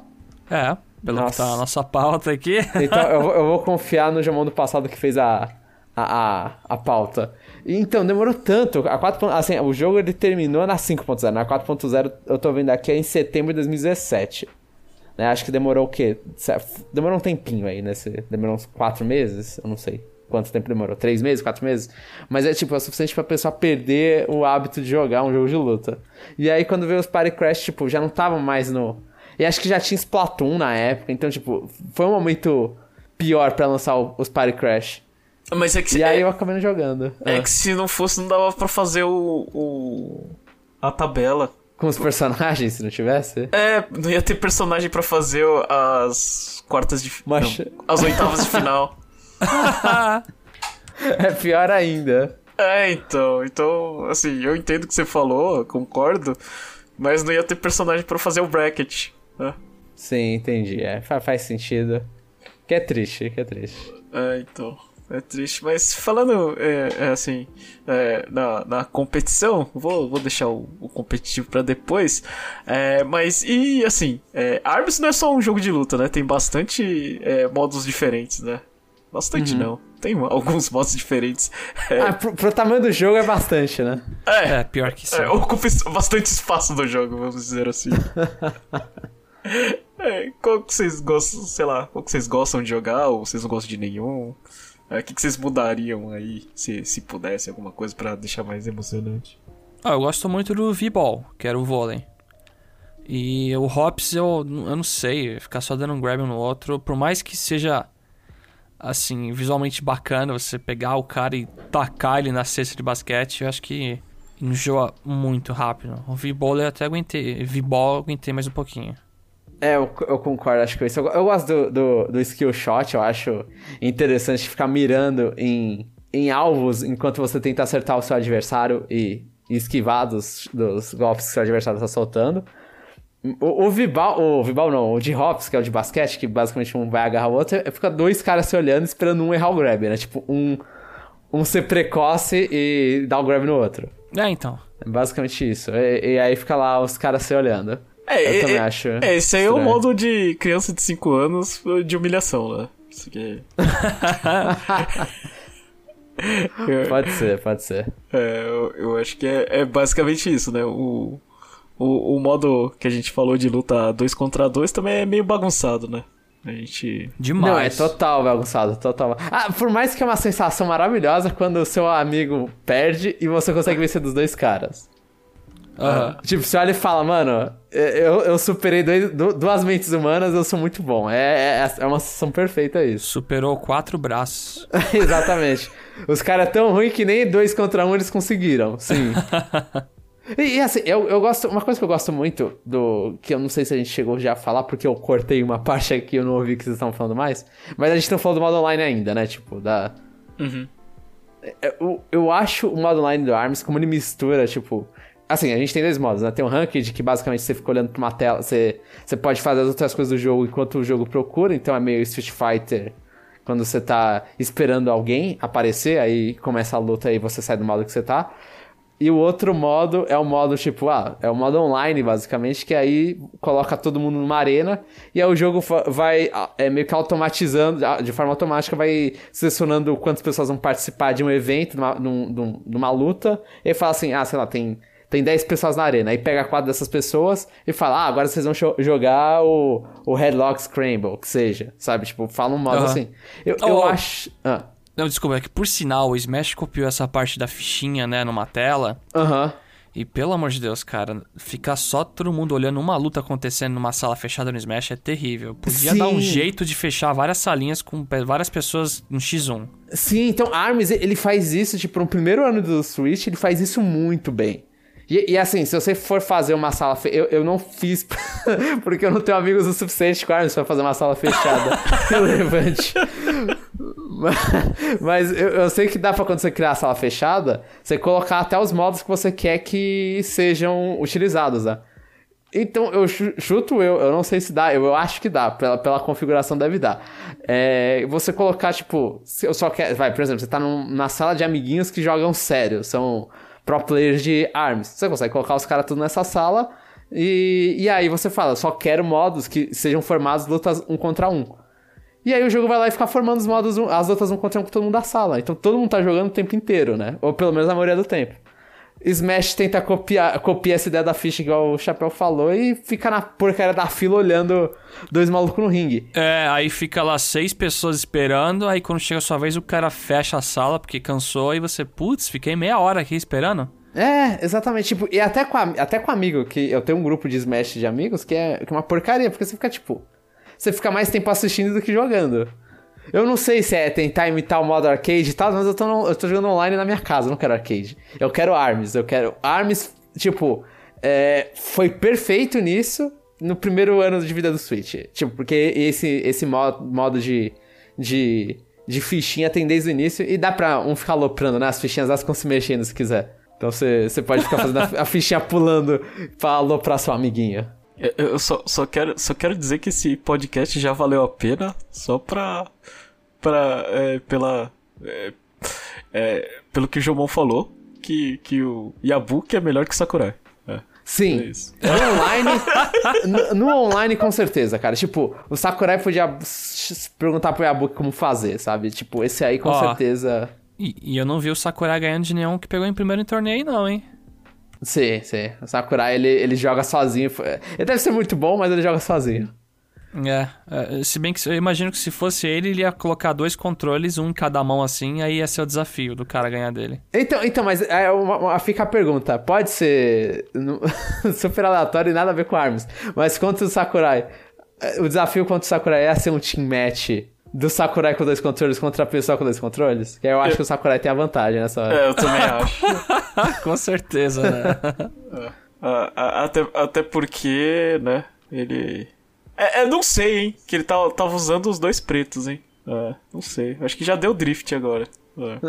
É, pelo nossa. que tá a nossa pauta aqui. Então eu, eu vou confiar no Jamon do passado que fez a, a, a, a pauta. Então, demorou tanto. A 4. Assim, o jogo ele terminou na 5.0. Na 4.0 eu tô vendo aqui é em setembro de 2017. Né? Acho que demorou o quê? Demorou um tempinho aí, né? Demorou uns 4 meses? Eu não sei quanto tempo demorou. 3 meses, 4 meses? Mas é tipo, é o suficiente pra pessoa perder o hábito de jogar um jogo de luta. E aí quando veio os Party Crash, tipo, já não tava mais no. E acho que já tinha Splatoon na época, então, tipo, foi um momento pior para lançar os Party Crash. Mas é que E aí é... eu acabei não jogando. É ah. que se não fosse, não dava pra fazer o. o... a tabela. Com os personagens, se não tivesse? É, não ia ter personagem para fazer as quartas de não, as oitavas de final. é pior ainda. É, então. Então, assim, eu entendo o que você falou, concordo. Mas não ia ter personagem para fazer o bracket. Né? Sim, entendi. É, faz sentido. Que é triste, que é triste. É, então. É triste, mas falando é, é assim, é, na, na competição, vou, vou deixar o, o competitivo para depois. É, mas e assim, é, Arms não é só um jogo de luta, né? Tem bastante é, modos diferentes, né? Bastante uhum. não. Tem alguns modos diferentes. É... Ah, pro, pro, tamanho do jogo é bastante, né? É, é pior que isso. É, ocupa bastante espaço do jogo, vamos dizer assim. é, qual que vocês gostam, sei lá, qual que vocês gostam de jogar ou vocês não gostam de nenhum? É, o que, que vocês mudariam aí, se, se pudesse, alguma coisa para deixar mais emocionante? Ah, eu gosto muito do V-Ball, que era o vôlei. E o Hops, eu, eu não sei, ficar só dando um grab no outro, por mais que seja assim, visualmente bacana você pegar o cara e tacar ele na cesta de basquete, eu acho que enjoa muito rápido. O V-Ball eu até aguentei, V-Ball aguentei mais um pouquinho. É, eu, eu, concordo, acho que isso. Eu, eu gosto do, do, do, skill shot, eu acho interessante ficar mirando em, em alvos enquanto você tenta acertar o seu adversário e, e esquivar dos, dos golpes que o seu adversário está soltando. O, o Vibal, o Vibal não, o de Hops, que é o de basquete, que basicamente um vai agarrar o outro, é, fica dois caras se olhando esperando um errar o grab, né? Tipo, um, um ser precoce e dar o grab no outro. É, então. É basicamente isso. E, e aí fica lá os caras se olhando. É, eu é, também é, acho. É, esse aí é o modo de criança de 5 anos de humilhação, né? Isso aqui. pode ser, pode ser. É, eu, eu acho que é, é basicamente isso, né? O o, o modo que a gente falou de luta 2 contra 2 também é meio bagunçado, né? A gente. Demais. Não, é total bagunçado, total. Ah, por mais que é uma sensação maravilhosa quando o seu amigo perde e você consegue vencer dos dois caras. Uhum. Tipo, você olha e fala, mano, eu, eu superei dois, duas mentes humanas, eu sou muito bom. É, é, é uma sensação perfeita isso. Superou quatro braços. Exatamente. Os caras tão ruins que nem dois contra um eles conseguiram, sim. E, e, assim, eu, eu gosto. Uma coisa que eu gosto muito do. Que eu não sei se a gente chegou já a falar, porque eu cortei uma parte aqui eu não ouvi que vocês estavam falando mais. Mas a gente não falou do modo online ainda, né? Tipo, da. Uhum. É, eu, eu acho o modo online do ARMS como ele mistura, tipo. Assim, a gente tem dois modos, né? Tem o Ranked, que basicamente você fica olhando pra uma tela, você, você pode fazer as outras coisas do jogo enquanto o jogo procura, então é meio Street Fighter quando você tá esperando alguém aparecer, aí começa a luta e você sai do modo que você tá. E o outro modo é o modo tipo, ah, é o modo online, basicamente, que aí coloca todo mundo numa arena e aí o jogo vai é, meio que automatizando, de forma automática, vai selecionando quantas pessoas vão participar de um evento, numa, numa, numa luta, e fala assim, ah, sei lá, tem tem 10 pessoas na arena. Aí pega quatro dessas pessoas e fala: Ah, agora vocês vão jogar o, o Headlock Scramble, que seja. Sabe? Tipo, fala um modo uhum. assim. Eu, oh, eu acho. Ah. Não, desculpa, é que por sinal o Smash copiou essa parte da fichinha, né, numa tela. Aham. Uhum. E pelo amor de Deus, cara, ficar só todo mundo olhando uma luta acontecendo numa sala fechada no Smash é terrível. Podia Sim. dar um jeito de fechar várias salinhas com várias pessoas no X1. Sim, então Arms, ele faz isso, tipo, no primeiro ano do Switch, ele faz isso muito bem. E, e, assim, se você for fazer uma sala. Fe... Eu, eu não fiz porque eu não tenho amigos o suficiente com pra fazer uma sala fechada relevante. Mas eu, eu, sei que dá pra quando você criar a sala fechada, você colocar até os modos que você quer que sejam utilizados, né? Então, eu chuto eu, eu não sei se dá, eu, eu acho que dá, pela, pela configuração deve dar. É, você colocar, tipo, se eu só quero. Vai, por exemplo, você tá num, na sala de amiguinhos que jogam sério, são pro players de ARMS. Você consegue colocar os caras tudo nessa sala e, e aí você fala, só quero modos que sejam formados lutas um contra um. E aí o jogo vai lá e fica formando os modos, as lutas um contra um com todo mundo da sala. Então todo mundo tá jogando o tempo inteiro, né? Ou pelo menos a maioria do tempo. Smash tenta copiar, copiar essa ideia da ficha, igual o Chapéu falou, e fica na porcaria da fila olhando dois malucos no ringue. É, aí fica lá seis pessoas esperando, aí quando chega a sua vez o cara fecha a sala porque cansou, e você, putz, fiquei meia hora aqui esperando. É, exatamente, tipo, e até com, a, até com amigo, que eu tenho um grupo de Smash de amigos que é, que é uma porcaria, porque você fica, tipo, você fica mais tempo assistindo do que jogando. Eu não sei se é tentar imitar o modo arcade e tal, mas eu tô, no, eu tô jogando online na minha casa, eu não quero arcade. Eu quero ARMS, eu quero. ARMS, tipo, é, foi perfeito nisso no primeiro ano de vida do Switch. Tipo, porque esse, esse modo, modo de, de, de fichinha tem desde o início e dá pra um ficar aloprando, né? As fichinhas elas ficam se mexendo se quiser. Então você, pode ficar fazendo a fichinha pulando pra aloprar sua amiguinha. Eu só, só, quero, só quero dizer que esse podcast já valeu a pena só pra. pra é, pela. É, é, pelo que o Jomon falou, que, que o Yabuki é melhor que Sakurai. É, Sim. É no online. no, no, online, com certeza, cara. Tipo, o Sakurai podia perguntar pro Yabuki como fazer, sabe? Tipo, esse aí com Ó, certeza. E, e, eu não vi o Sakurai ganhando de nenhum que pegou em primeiro em torneio, não, hein? Sim, sim. O Sakurai, ele, ele joga sozinho. Ele deve ser muito bom, mas ele joga sozinho. É, é, se bem que eu imagino que se fosse ele, ele ia colocar dois controles, um em cada mão assim, aí ia ser o desafio do cara ganhar dele. Então, então mas é uma, uma, fica a pergunta: pode ser super aleatório e nada a ver com armas, mas contra o Sakurai, o desafio contra o Sakurai é ser um team match do Sakurai com dois controles contra a pessoa com dois controles? Que eu acho eu... que o Sakurai tem a vantagem nessa hora. É, eu também acho. com certeza, né? É. até, até porque, né, ele... É, é, não sei, hein, que ele tava, tava usando os dois pretos, hein. É, não sei. Acho que já deu drift agora. É.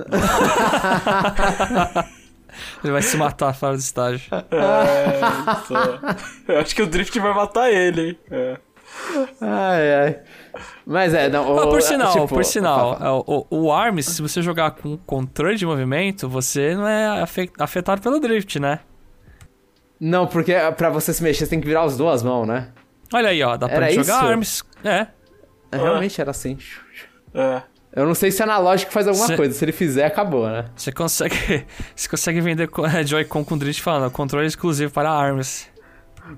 ele vai se matar fora do estágio. É, então... Eu acho que o drift vai matar ele, hein. É. Ai, ai. Mas é, não. O, ah, por sinal, tipo, por sinal, é, o, o ARMS, se você jogar com controle de movimento, você não é afetado pelo drift, né? Não, porque pra você se mexer, você tem que virar as duas mãos, né? Olha aí, ó, dá pra jogar ARMS. É. é. Realmente era assim. É. Eu não sei se é analógico faz alguma cê, coisa. Se ele fizer, acabou, né? Você consegue, você consegue vender Joy-Con com drift falando, controle exclusivo para ARMS.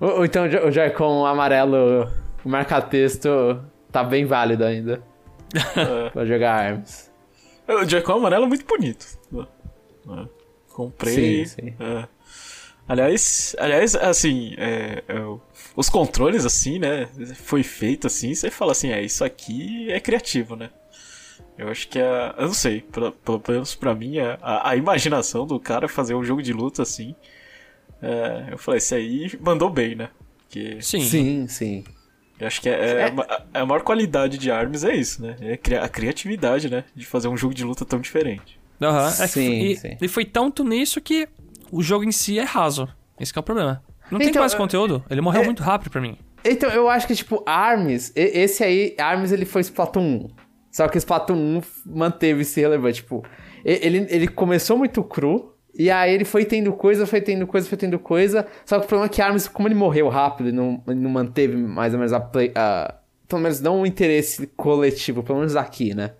Ou, ou então o Joy-Con amarelo marca-texto tá bem válido ainda. É. pra jogar ARMS. O Joy-Con amarelo é muito bonito. É. Comprei. Sim, sim. É. Aliás, aliás, assim, é, é, os controles, assim, né? Foi feito assim, você fala assim, é, isso aqui é criativo, né? Eu acho que é. Eu não sei, pelo menos pra mim, a, a, imaginação do cara fazer um jogo de luta assim É, eu falei, esse aí mandou bem, né? Porque Sim. Sim, sim. Eu acho que é, é, a- a maior qualidade de Arms é isso, né? É cri- a criatividade, né? De fazer um jogo de luta tão diferente. Aham. É que- Sim, e, sim. e foi tanto nisso que o jogo em si é raso. Esse que é o problema. Não tem Então, quase é- conteúdo. Ele morreu é- muito rápido pra mim. Então, eu acho que, tipo, Arms, esse aí, Arms, ele foi Splatoon 1. Só que o Splatoon 1 manteve-se relevante. Tipo, e- ele, ele começou muito cru, e aí ele foi tendo coisa, foi tendo coisa, foi tendo coisa. Só que o problema é que Arms, como ele morreu rápido e não, ele não manteve mais ou menos a play. a- pelo menos não um interesse coletivo, pelo menos aqui, né?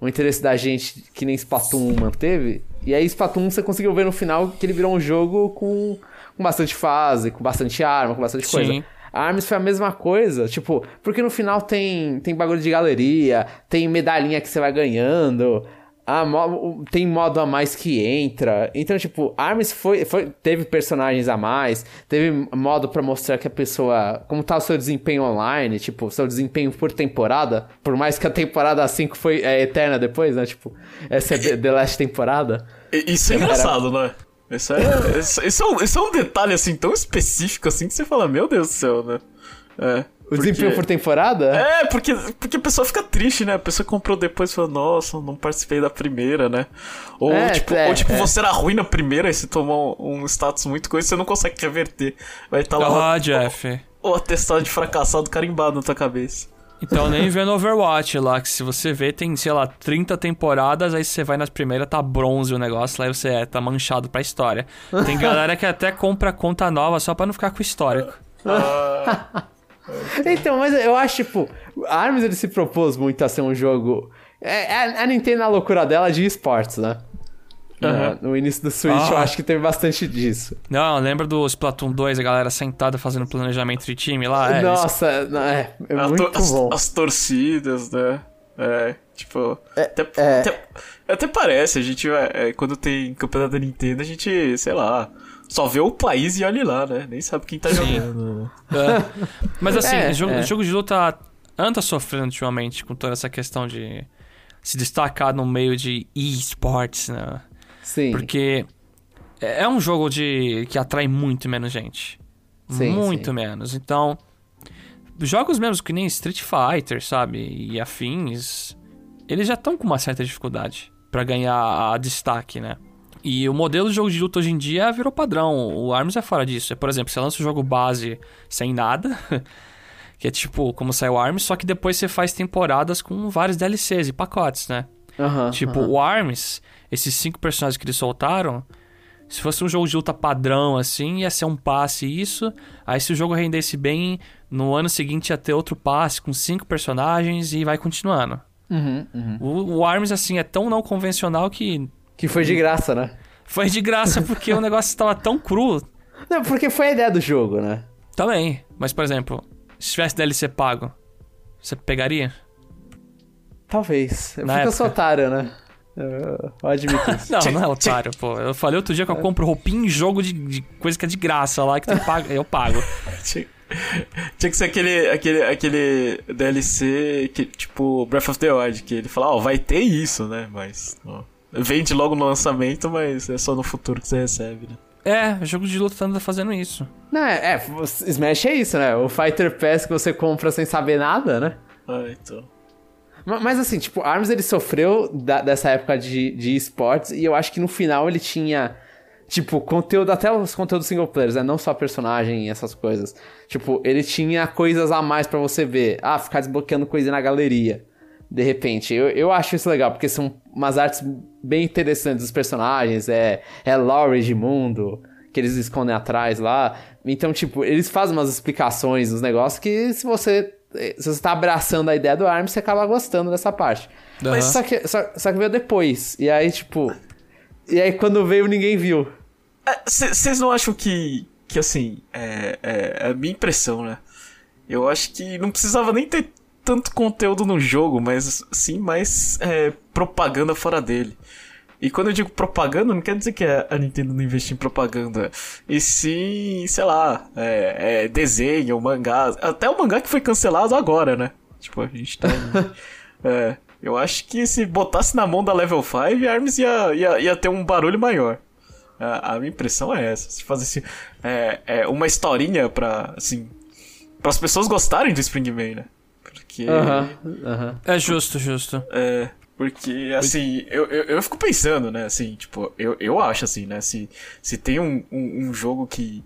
O interesse da gente que nem Splatoon 1 manteve. E aí, Splatoon 1 você conseguiu ver no final que ele virou um jogo com, com bastante fase, com bastante arma, com bastante coisa. A Arms foi a mesma coisa, tipo, porque no final tem, tem bagulho de galeria, tem medalhinha que você vai ganhando, a mo- tem modo a mais que entra. Então, tipo, Arms foi, foi, teve personagens a mais, teve modo pra mostrar que a pessoa. Como tá o seu desempenho online, tipo, seu desempenho por temporada. Por mais que a temporada 5 foi é, eterna depois, né? Tipo, essa é The- Last temporada. Isso é Era- engraçado, não é? Isso é, isso, isso é um, isso é um detalhe, assim, tão específico, assim, que você fala, meu Deus do céu, né? É. O desempenho por temporada? É, porque, porque a pessoa fica triste, né? A pessoa comprou depois e fala, nossa, não participei da primeira, né? Ou, É, tipo, é, ou, tipo é. você era ruim na primeira e você tomou um, status muito coisa e você não consegue reverter. Vai estar lá Ah, Jeff. o, o atestado de fracassado carimbado na tua cabeça. Então nem vendo Overwatch lá, que se você vê, tem, sei lá, 30 temporadas, aí você vai nas primeiras, tá bronze o negócio, lá você é, tá manchado pra história. Tem galera que até compra conta nova só pra não ficar com o histórico. Então, mas eu acho, tipo, a Arms ele se propôs muito a ser um jogo. É, é- a Nintendo na loucura dela de esportes, né? Aham. No, no início do Switch Ah. eu acho que teve bastante disso. Não, lembra do Splatoon 2, a galera sentada fazendo planejamento de time lá? É, Nossa, não, é, é A muito as, bom. as torcidas, né? É, tipo. É, até, é. até, até parece, a gente vai. é, quando tem campeonato da Nintendo, a gente, sei lá, só vê o país e olha lá, né? Nem sabe quem tá Sim. jogando. É. Mas assim, É, jogo, é. jogo de luta anda sofrendo ultimamente com toda essa questão de se destacar no meio de esportes, né? Sim. Porque é é um jogo de que atrai muito menos gente. Sim, muito sim. menos. Então, jogos mesmo que nem Street Fighter, sabe? E afins, eles já estão com uma certa dificuldade pra ganhar a destaque, né? E o modelo de jogo de luta hoje em dia virou padrão. O Arms é fora disso. É, por exemplo, você lança o jogo base sem nada, que é tipo como saiu o Arms, só que depois você faz temporadas com vários DLCs e pacotes, né? Aham, Tipo, aham. o Arms, esses cinco personagens que eles soltaram, se fosse um jogo de luta padrão, assim, ia ser um passe isso. Aí se o jogo rendesse bem, no ano seguinte ia ter outro passe com cinco personagens e vai continuando. Uhum, uhum. O, o Arms, assim, é tão não convencional que Que foi de graça, né? foi de graça porque o negócio estava tão cru Não, porque foi a ideia do jogo, né? também. Mas, por exemplo, se tivesse DLC pago, você pegaria? Talvez. Na porque eu época. sou otário, né? Eu, eu admito isso. Não, não é otário, pô. Eu falei outro dia que eu compro roupinha em jogo de, de coisa que é de graça lá, que tem pago, eu pago. Tinha, que ser aquele, aquele, aquele DLC que, tipo, Breath of the Wild, que ele fala, ó, vai ter isso, né? Mas. ó, vende logo no lançamento, mas é só no futuro que você recebe, né? É, jogo de luta anda fazendo isso. Não, é, é, Smash é isso, né? O Fighter Pass que você compra sem saber nada, né? Ah, então. Ma- Mas assim, tipo, Arms ele sofreu da- dessa época de, de esportes e eu acho que no final ele tinha, tipo, conteúdo, até os conteúdos single players, né? Não só personagem e essas coisas. Tipo, ele tinha coisas a mais pra você ver. Ah, ficar desbloqueando coisa na galeria. De repente. Eu, eu acho isso legal, porque são umas artes bem interessantes dos personagens. É, é lore de mundo que eles escondem atrás lá. Então, tipo, eles fazem umas explicações dos negócios que se você. Se você tá abraçando a ideia do ARMS, você acaba gostando dessa parte. Aham. Mas só que, só, só que veio depois. E aí, tipo. E aí quando veio, ninguém viu. Vocês não acham que, que assim, é, é, é a minha impressão, né? Eu acho que não precisava nem ter tanto conteúdo no jogo, mas sim mais é, propaganda fora dele. E quando eu digo propaganda, não quer dizer que a Nintendo não investe em propaganda. E sim, sei lá, é, é desenho, mangá. Até o mangá que foi cancelado agora, né? Tipo, a gente tá. é, eu acho que se botasse na mão da Level 5, a Arms ia, ia, ia ter um barulho maior. A, a minha impressão é essa. Se fazer assim, é, é uma historinha pra, assim, para as pessoas gostarem do Springman, né? Porque. Aham, aham. É justo, justo. É. Porque, assim, eu, eu, eu fico pensando, né, assim, tipo, eu, eu acho, assim, né, se, se tem um, um, um jogo que,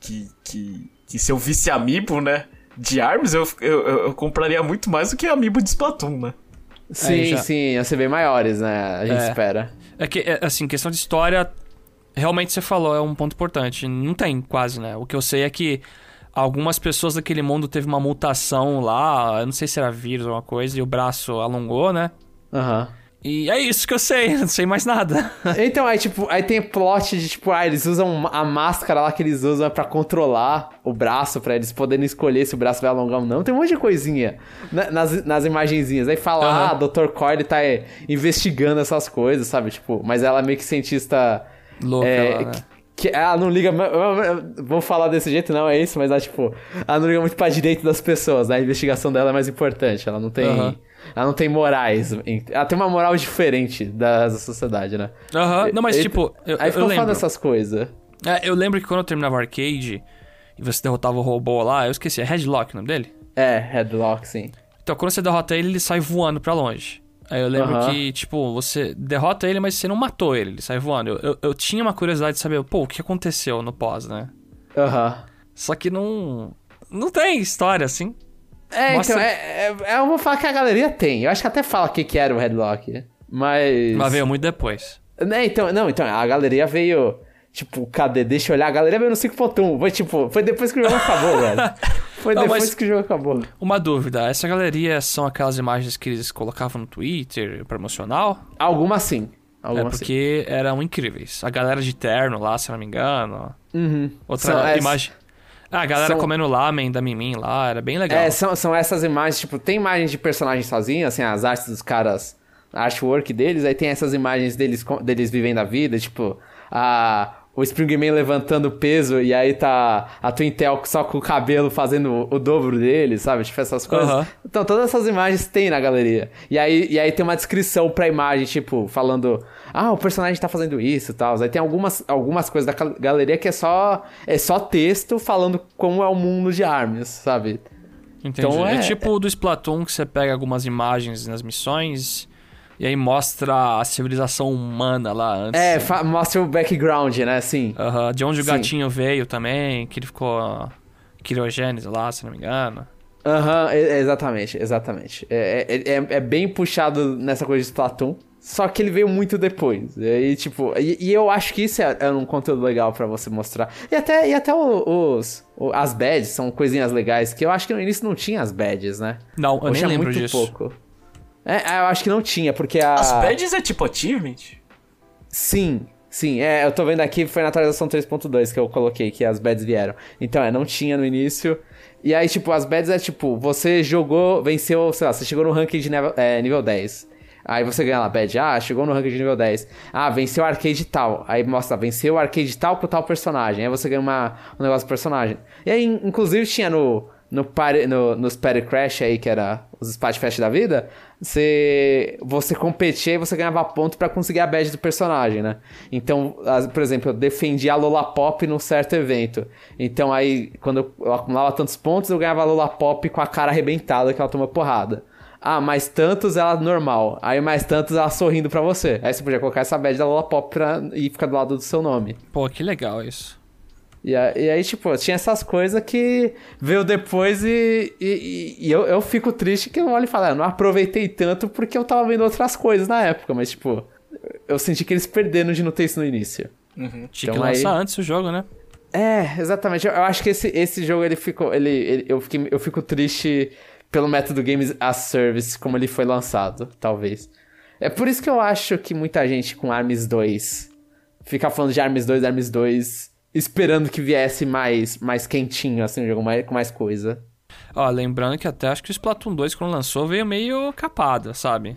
que, que, que se eu visse Amiibo, né, de ARMS, eu, eu, eu compraria muito mais do que Amiibo de Splatoon, né. Sim, já- sim, iam ser bem maiores, né? A gente É. espera. É que, é, assim, questão de história, realmente você falou, é um ponto importante. Não tem quase, né? O que eu sei é que algumas pessoas daquele mundo teve uma mutação lá, eu não sei se era vírus ou alguma coisa, e o braço alongou, né? Aham. E é isso que eu sei, não sei mais nada. Então, aí, tipo, aí tem plot de, tipo, ah, eles usam a máscara lá que eles usam pra controlar o braço, pra eles poderem escolher se o braço vai alongar ou não. Tem um monte de coisinha na- nas, nas imagenzinhas. Aí fala, Aham. ah, Dr. Coyle tá é, investigando essas coisas, sabe? Tipo, mas ela é meio que cientista... Louca é, lá, né? que ela não liga. Vou falar desse jeito, não, é isso, mas ela, tipo, ela não liga muito pra direito das pessoas, né? A investigação dela é mais importante. Ela não tem. Aham. Ela não tem morais. Ela tem uma moral diferente da sociedade, né? Aham, não, mas E- tipo, eu, Aí ficou falando essas coisas. É, eu lembro que quando eu terminava o arcade e você derrotava o robô lá, eu esqueci, é Headlock o nome dele? É, headlock, sim. Então, quando você derrota ele, ele sai voando pra longe. Aí eu lembro que, tipo, você derrota ele, mas você não matou ele, ele sai voando. Eu, eu, eu tinha uma curiosidade de saber, pô, o que aconteceu no pós, né? Aham. Só que não. Não tem história assim. É, Mostra- então, é, é- eu vou falar que a galeria tem. Eu acho que até fala o que, que era o headlock. Mas. Mas veio muito depois. Né, então, não, então, a galeria veio. Tipo, cadê? Deixa eu olhar. A galeria veio no 5.1. Foi tipo, foi depois que o jogo acabou, velho. Foi Não, depois que o jogo acabou. Uma dúvida, essa galeria são aquelas imagens que eles colocavam no Twitter, promocional? Algumas sim. É Algumas sim. porque eram incríveis. A galera de terno lá, se não me engano. Uhum. Outra São- é, imagem. Ah, a galera são- comendo lamen da Mimin lá, era bem legal. É, são, são essas imagens, tipo, tem imagens de personagens sozinhos, assim, as artes dos caras, artwork deles, aí tem essas imagens deles, deles vivendo a vida, tipo, a, o Springman levantando peso e aí tá a Twin Tail só com o cabelo fazendo o, dobro dele, sabe? Tipo, essas coisas. Aham. Então, todas essas imagens tem na galeria. E aí, e aí tem uma descrição pra imagem, tipo, falando, ah, o personagem tá fazendo isso e tal. Aí tem algumas, algumas coisas da galeria que é só, é só texto falando como é o mundo de armas, sabe? Entendi. Então é... é- tipo o do Splatoon que você pega algumas imagens nas missões e aí mostra a civilização humana lá antes. É, mostra o background, né? Assim. Aham, de onde o Sim. gatinho veio também, que ele ficou criogênese lá, se não me engano. Aham, exatamente, exatamente. É, é, é- é bem puxado nessa coisa de Splatoon. Só que ele veio muito depois. E, tipo, e, e eu acho que isso é, é um conteúdo legal pra você mostrar. E até, e até os, as badges são coisinhas legais, que eu acho que no início não tinha as badges, né? Não, eu Ou nem lembro muito disso. pouco. É, eu acho que não tinha, porque a. As badges é tipo achievement? Sim, sim. É, eu tô vendo aqui, foi na atualização 3.2 que eu coloquei que as beds vieram. Então, é, não tinha no início. E aí, tipo, as beds é tipo, você jogou, venceu, sei lá, você chegou no ranking de nível, é, nível 10. Aí você ganha lá, bad, ah, chegou no ranking de nível 10. Ah, venceu o arcade tal. Aí mostra, venceu o arcade tal com tal personagem. Aí você ganha uma, um negócio do personagem. E aí, in- inclusive, tinha no, no, party, no nos Party Crash aí, que era os Splatfest da vida, você, você competia e você ganhava ponto pra conseguir a badge do personagem, né? Então, as- por exemplo, eu defendi a Lola Pop num certo evento. Então aí, quando eu, eu acumulava tantos pontos, eu ganhava a Lola Pop com a cara arrebentada que ela toma porrada. Ah, mais tantos ela normal. Aí mais tantos ela sorrindo pra você. Aí você podia colocar essa badge da Lola Pop pra, e ficar do lado do seu nome. Pô, que legal isso. E, a- e aí, tipo, tinha essas coisas que veio depois e, e, e eu, eu fico triste que eu olho e falo, "Ah, eu não aproveitei tanto porque eu tava vendo outras coisas na época, mas, tipo, eu senti que eles perderam de não ter isso no início. Uhum. Tinha Então que lançar aí- antes o jogo, né? É, exatamente. Eu, eu acho que esse, esse jogo, ele ficou. Ele, ele- eu, fiquei, eu fico triste pelo método Games as Service, como ele foi lançado, talvez. É por isso que eu acho que muita gente com Arms 2 fica falando de Arms 2, Arms 2, esperando que viesse mais, mais quentinho, assim, o jogo, mais, com mais coisa. Ó, lembrando que até acho que o Splatoon 2, quando lançou, veio meio capado, sabe?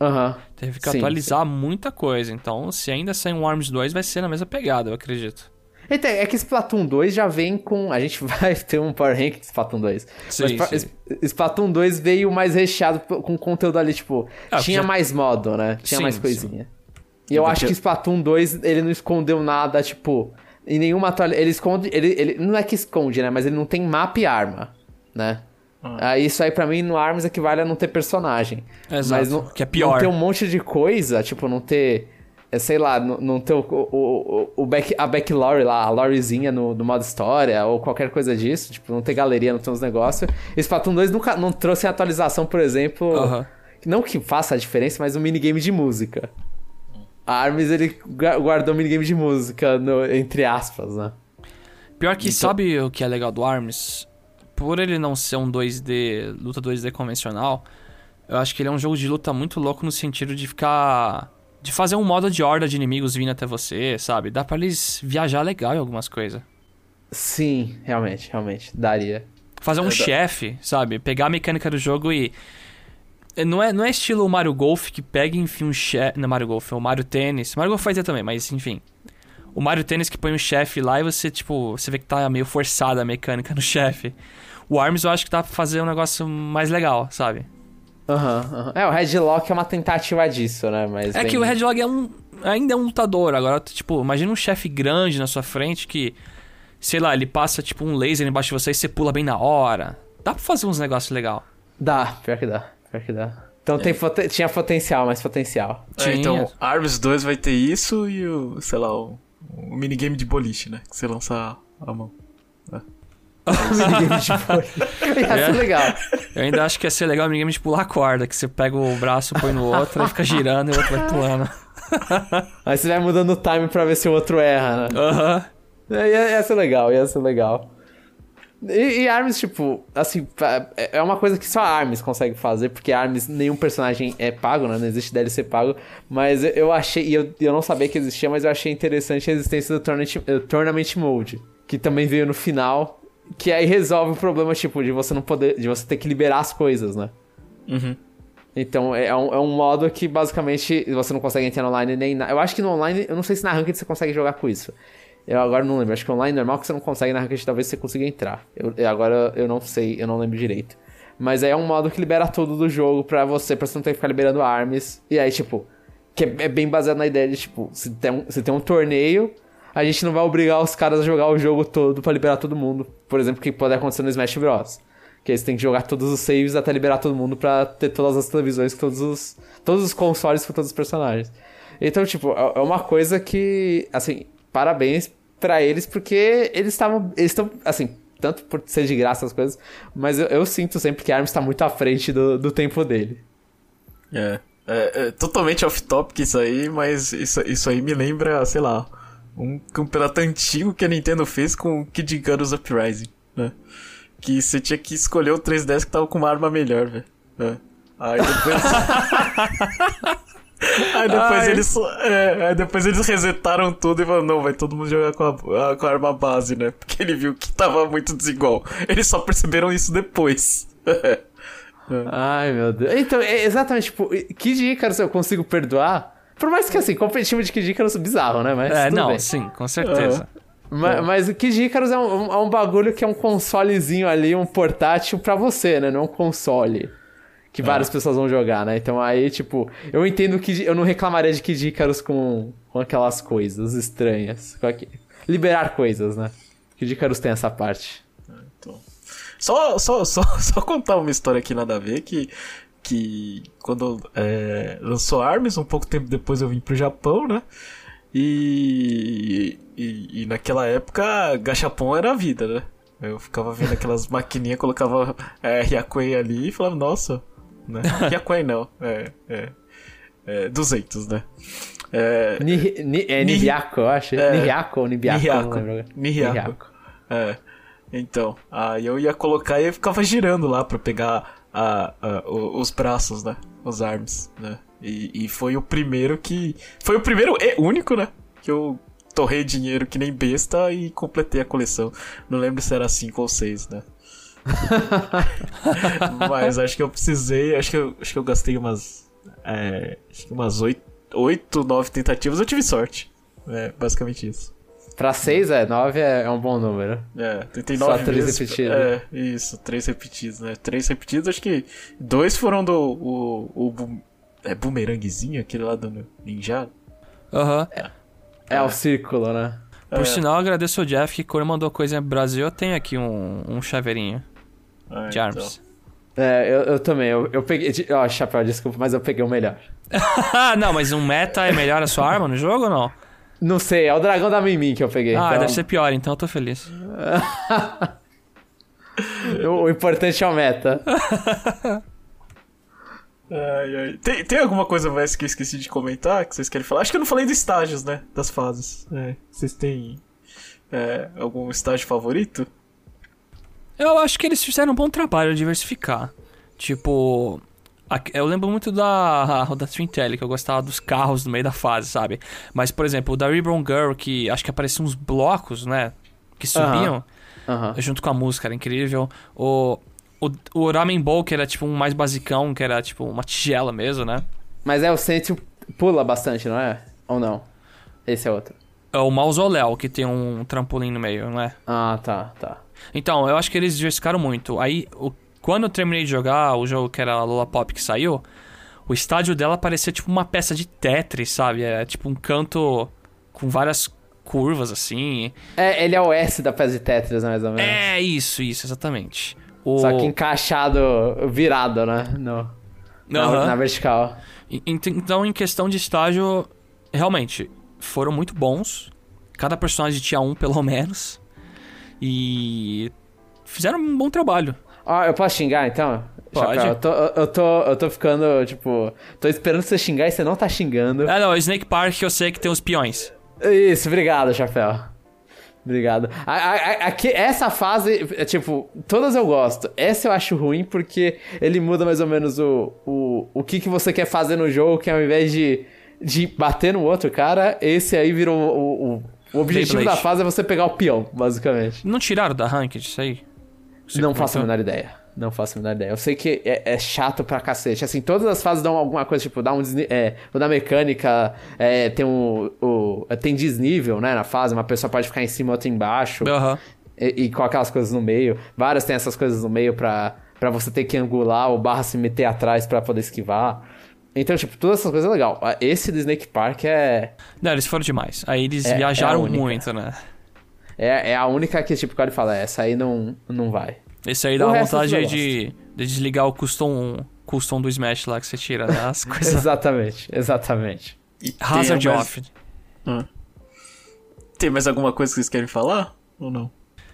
Aham. Teve que Sim, atualizar muita coisa. Então, se ainda sair um ARMS 2, vai ser na mesma pegada, eu acredito. Então, é que Splatoon 2 já vem com. A gente vai ter um Power Rank de Splatoon 2. Sim, Mas sim. Splatoon 2 veio mais recheado com conteúdo ali, tipo. Ah, tinha já- mais modo, né? Tinha Sim, mais sim. coisinha. E eu acho que Splatoon 2, ele não escondeu nada, tipo, em nenhuma atualização. Ele esconde. Ele, ele não é que esconde, né? Mas ele não tem mapa e arma, né? Ah. Aí isso aí pra mim no Arms equivale a não ter personagem. Exato, Mas não, que é pior. Não ter um monte de coisa, tipo, não ter. é, sei lá, não, não ter o, o, o, o back, a backstory lá, a lorezinha no, no modo história, ou qualquer coisa disso, tipo, não ter galeria, não ter uns negócios. Splatoon 2 nunca não trouxe atualização, por exemplo. Aham. Não que faça a diferença, mas um minigame de música. A Arms, ele gua- guardou um minigame de música, no- entre aspas, né? Pior que Então- sabe o que é legal do ARMS? Por ele não ser um 2D, luta 2D convencional, eu acho que ele é um jogo de luta muito louco no sentido de ficar. de fazer um modo de horda de inimigos vindo até você, sabe? Dá pra eles viajar legal em algumas coisas. Sim, realmente, realmente, daria. Fazer um chefe, sabe? Pegar a mecânica do jogo e. Não é, não é estilo Mario Golf que pega e enfia um chefe. Não, Mario Golf, é o Mario Tênis. Mario Golf vai ter também, mas enfim. O Mario Tênis que põe um chefe lá e você, tipo, você vê que tá meio forçada a mecânica no chefe. O ARMS eu acho que dá pra fazer um negócio mais legal, sabe? Aham, aham. É, o Headlock é uma tentativa disso, né? Mas É bem- que o Headlog é um. Ainda é um lutador. Agora, tipo, imagina um chefe grande na sua frente que. Sei lá, ele passa tipo um laser embaixo de você e você pula bem na hora. Dá pra fazer uns negócios legais. Dá, pior que dá, pior que dá. Então tem poten- tinha potencial, mais potencial. É, Tinha. então, Arms 2 vai ter isso e o, sei lá, o, o minigame de boliche, né? Que você lança a mão. minigame de vôlei. Ia É. ser legal. Eu ainda acho que ia ser legal o minigame de pular a corda, que você pega o braço, põe no outro, e fica girando e o outro vai pulando. Aí você vai mudando o time pra ver se o outro erra, né? Aham. É, Ia, ia ser legal, ia ser legal. E, e Arms, tipo, assim, pa- é uma coisa que só a Arms consegue fazer, porque Arms, nenhum personagem é pago, né? Não existe DLC pago. Mas eu- achei, e eu, eu não sabia que existia, mas eu achei interessante a existência do Tournament, eh, Tournament Mode, que também veio no final, que aí resolve o problema, tipo, de você não poder, de você ter que liberar as coisas, né? Uhum. Então é um, é um modo que basicamente você não consegue entrar online nem na... Eu acho que no online, eu não sei se na Ranked você consegue jogar com isso. Eu agora não lembro, acho que online normal que você não consegue, na Ranked talvez você consiga entrar. Eu- agora eu não sei, eu não lembro direito. Mas aí é um modo que libera tudo do jogo pra você, pra você não ter que ficar liberando armas. E aí, tipo, que é, é bem baseado na ideia de, tipo, se tem, um, se tem um torneio, a gente não vai obrigar os caras a jogar o jogo todo pra liberar todo mundo. Por exemplo, o que pode acontecer no Smash Bros. Que eles têm que jogar todos os saves até liberar todo mundo pra ter todas as televisões com todos os, todos os consoles com todos os personagens. Então, tipo, é é uma coisa que, assim, parabéns pra eles, porque eles estavam. Eles estão, assim, tanto por ser de graça as coisas, mas eu, eu sinto sempre que a Arms tá muito à frente do, do tempo dele. É, é, é totalmente off-topic isso aí, mas isso, isso aí me lembra, sei lá, um campeonato antigo que a Nintendo fez com o Kid Icarus Uprising, né? Que você tinha que escolher o 3DS que tava com uma arma melhor, velho. né? Aí depois... Aí depois Ai. eles. É, aí depois eles resetaram tudo e falaram, não, vai todo mundo jogar com a, a- com a arma base, né? Porque ele viu que tava muito desigual. Eles só perceberam isso depois. Ai, meu Deus. Então, é exatamente, tipo, Kid Icarus eu consigo perdoar. Por mais que, assim, competitivo de Kid Icarus é bizarro, né? Mas É, tudo não, bem. sim, com certeza. Ma- Mas, o Kid Icarus é um, é um bagulho que é um consolezinho ali, um portátil pra você, né? Não um console. Que várias pessoas vão jogar, né? Então aí, tipo, eu entendo que eu não reclamaria de Kid Icarus com, com aquelas coisas estranhas. Liberar coisas, né? Kid Icarus tem essa parte. Então, só, só, só, só contar uma história aqui nada a ver que, que quando é, lançou Arms, um pouco tempo depois eu vim pro Japão, né? E, e, e naquela época Gachapon era a vida, né? Eu ficava vendo aquelas maquininhas, colocava é, ali e falava, nossa, né? Hyakuen não, é, é, é 200, né? É, Ni, ni, é Ni- Nihiako, eu acho. é. Nihiako ou lembro. agora. Nihyaku. É. Então, aí eu ia colocar e ficava girando lá pra pegar a, a- os braços, né? Os arms, né? E, e foi o primeiro que. Foi o primeiro e único, né? Que eu torrei dinheiro que nem besta e completei a coleção. Não lembro se era 5 ou 6, né? Mas acho que eu precisei. Acho que eu, acho que eu gastei umas. É, acho que umas 8, 8, 9 tentativas. Eu tive sorte. É, basicamente isso. Pra 6, é, 9 é, é um bom número. É, tentei Só nove três vezes. repetidos. É, isso, três repetidos, né? Três repetidos, acho que dois foram do. O, o é, bumeranguezinho, aquele lá do Ninja. Aham. É, o círculo, né? Por É. sinal, agradeço ao Jeff que quando mandou coisa em Brasil, eu tenho aqui um, um chaveirinho Ah, de então. armas. É, eu, eu também. Eu, eu peguei. Ó, chapéu, desculpa, mas eu peguei o melhor. Ah, não, mas um meta é melhor a sua arma no jogo ou não? Não sei, é o dragão da Mimim que eu peguei. Ah, então, deve ser pior, então eu tô feliz. o, o importante é o meta. Ai, ai. Tem, tem alguma coisa mais que eu esqueci de comentar que vocês querem falar? Acho que eu não falei dos estágios, né? Das fases. É, vocês têm é, algum estágio favorito? Eu acho que eles fizeram um bom trabalho de diversificar. Tipo, eu lembro muito da, da Twin Tele, que eu gostava dos carros no meio da fase, sabe? Mas, por exemplo, o da Reborn Girl, que acho que apareciam uns blocos, né? Que subiam Aham. junto com a música, era incrível. O, o, o Ramen Bowl, que era tipo um mais basicão, que era tipo uma tigela mesmo, né? Mas é, o Sentio pula bastante, não é? Ou não? Esse é outro. É o Mausoléu, que tem um trampolim no meio, não é? Ah, tá, tá. Então, eu acho que eles diversificaram muito. Aí, o- quando eu terminei de jogar o jogo que era a Lola Pop que saiu, o estádio dela parecia tipo uma peça de Tetris, sabe? É tipo um canto com várias curvas assim. É, ele é o S da peça de Tetris, mais ou menos. É isso, isso, exatamente. O... Só que encaixado, virado, né? No, na, Aham. na vertical. Ent- Então, em questão de estágio, realmente, foram muito bons. Cada personagem tinha um, pelo menos. E fizeram um bom trabalho. Ó, eu posso xingar então? Pode. Chapéu, eu tô, eu, tô, eu tô ficando, tipo, tô esperando você xingar e você não tá xingando. Ah, não, Snake Park eu sei que tem os peões. Isso, obrigado, Chapéu. Obrigado. A- a- a- aqui- essa fase, é, tipo, todas eu gosto. Essa eu acho ruim porque ele muda mais ou menos o, o, o que, que você quer fazer no jogo, que ao invés de, de bater no outro cara, esse aí virou o, o, o objetivo Beyblade. da fase é você pegar o peão, basicamente. Não tiraram da Ranked isso aí? Você não faço a comentou? menor ideia. Não faço a menor ideia. Eu sei que é, é chato pra cacete. Assim, todas as fases dão alguma coisa, tipo, dá um é, o da mecânica, é, tem um, o, tem desnível, né, na fase. Uma pessoa pode ficar em cima, outra embaixo. Aham. E, e com aquelas coisas no meio. Várias tem essas coisas no meio pra, pra você ter que angular o barra se meter atrás pra poder esquivar. Então, tipo, todas essas coisas é legal. Esse do Snake Park é, Não, eles foram demais. Aí eles É- é viajaram única. muito, né? é, é a única que, tipo, quando fala, essa aí não, não vai. Esse aí O dá resto vontade eu de, de desligar o custom, custom do Smash lá que você tira, né? As coisas. Exatamente, exatamente. E tem Hazard mais- off. Ah. Tem mais alguma coisa que vocês querem falar? Ou não?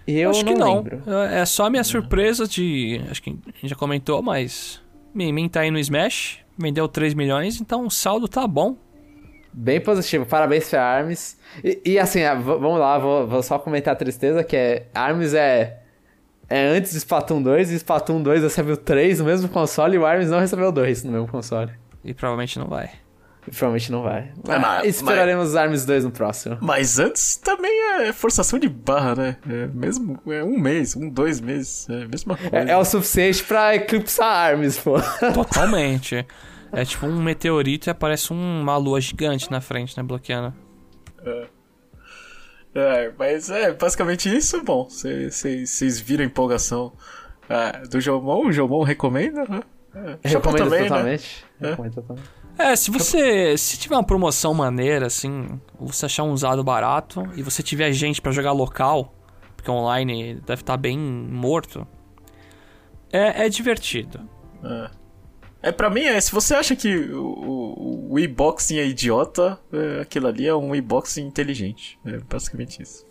Eu acho não que não. lembro. É só a minha surpresa de. Acho que a gente já comentou, mas. Min tá aí no Smash, vendeu 3 milhões, então o saldo tá bom. Bem positivo, parabéns pra Arms. E, e assim, ah, vamos lá, vou, vou só comentar a tristeza, que é... Arms é... É antes de Splatoon 2, e Splatoon 2 recebeu 3 no mesmo console, e o Arms não recebeu 2 no mesmo console. E provavelmente não vai. Provavelmente não vai. Mas- Mas esperaremos os Arms 2 no próximo. Mas antes também é forçação de barra, né? É mesmo é um mês, um, dois meses. É a mesma coisa. É, é o suficiente pra eclipsar Arms, pô. Totalmente. é tipo um meteorito e aparece um- uma lua gigante na frente, né? Bloqueando. É, mas é basicamente isso. Bom, vocês viram a empolgação é, do Jomon. O Jomon recomenda, né? É, Recomendo também, né? totalmente. É. Recomendo totalmente. É, se você. Se tiver uma promoção maneira, assim, você achar um usado barato e você tiver gente pra jogar local, porque online deve estar bem morto, é, é divertido. É. É, pra mim, é, se você acha que o, o, o e-boxing é idiota, é, aquilo ali é um e-boxing inteligente. É basicamente isso.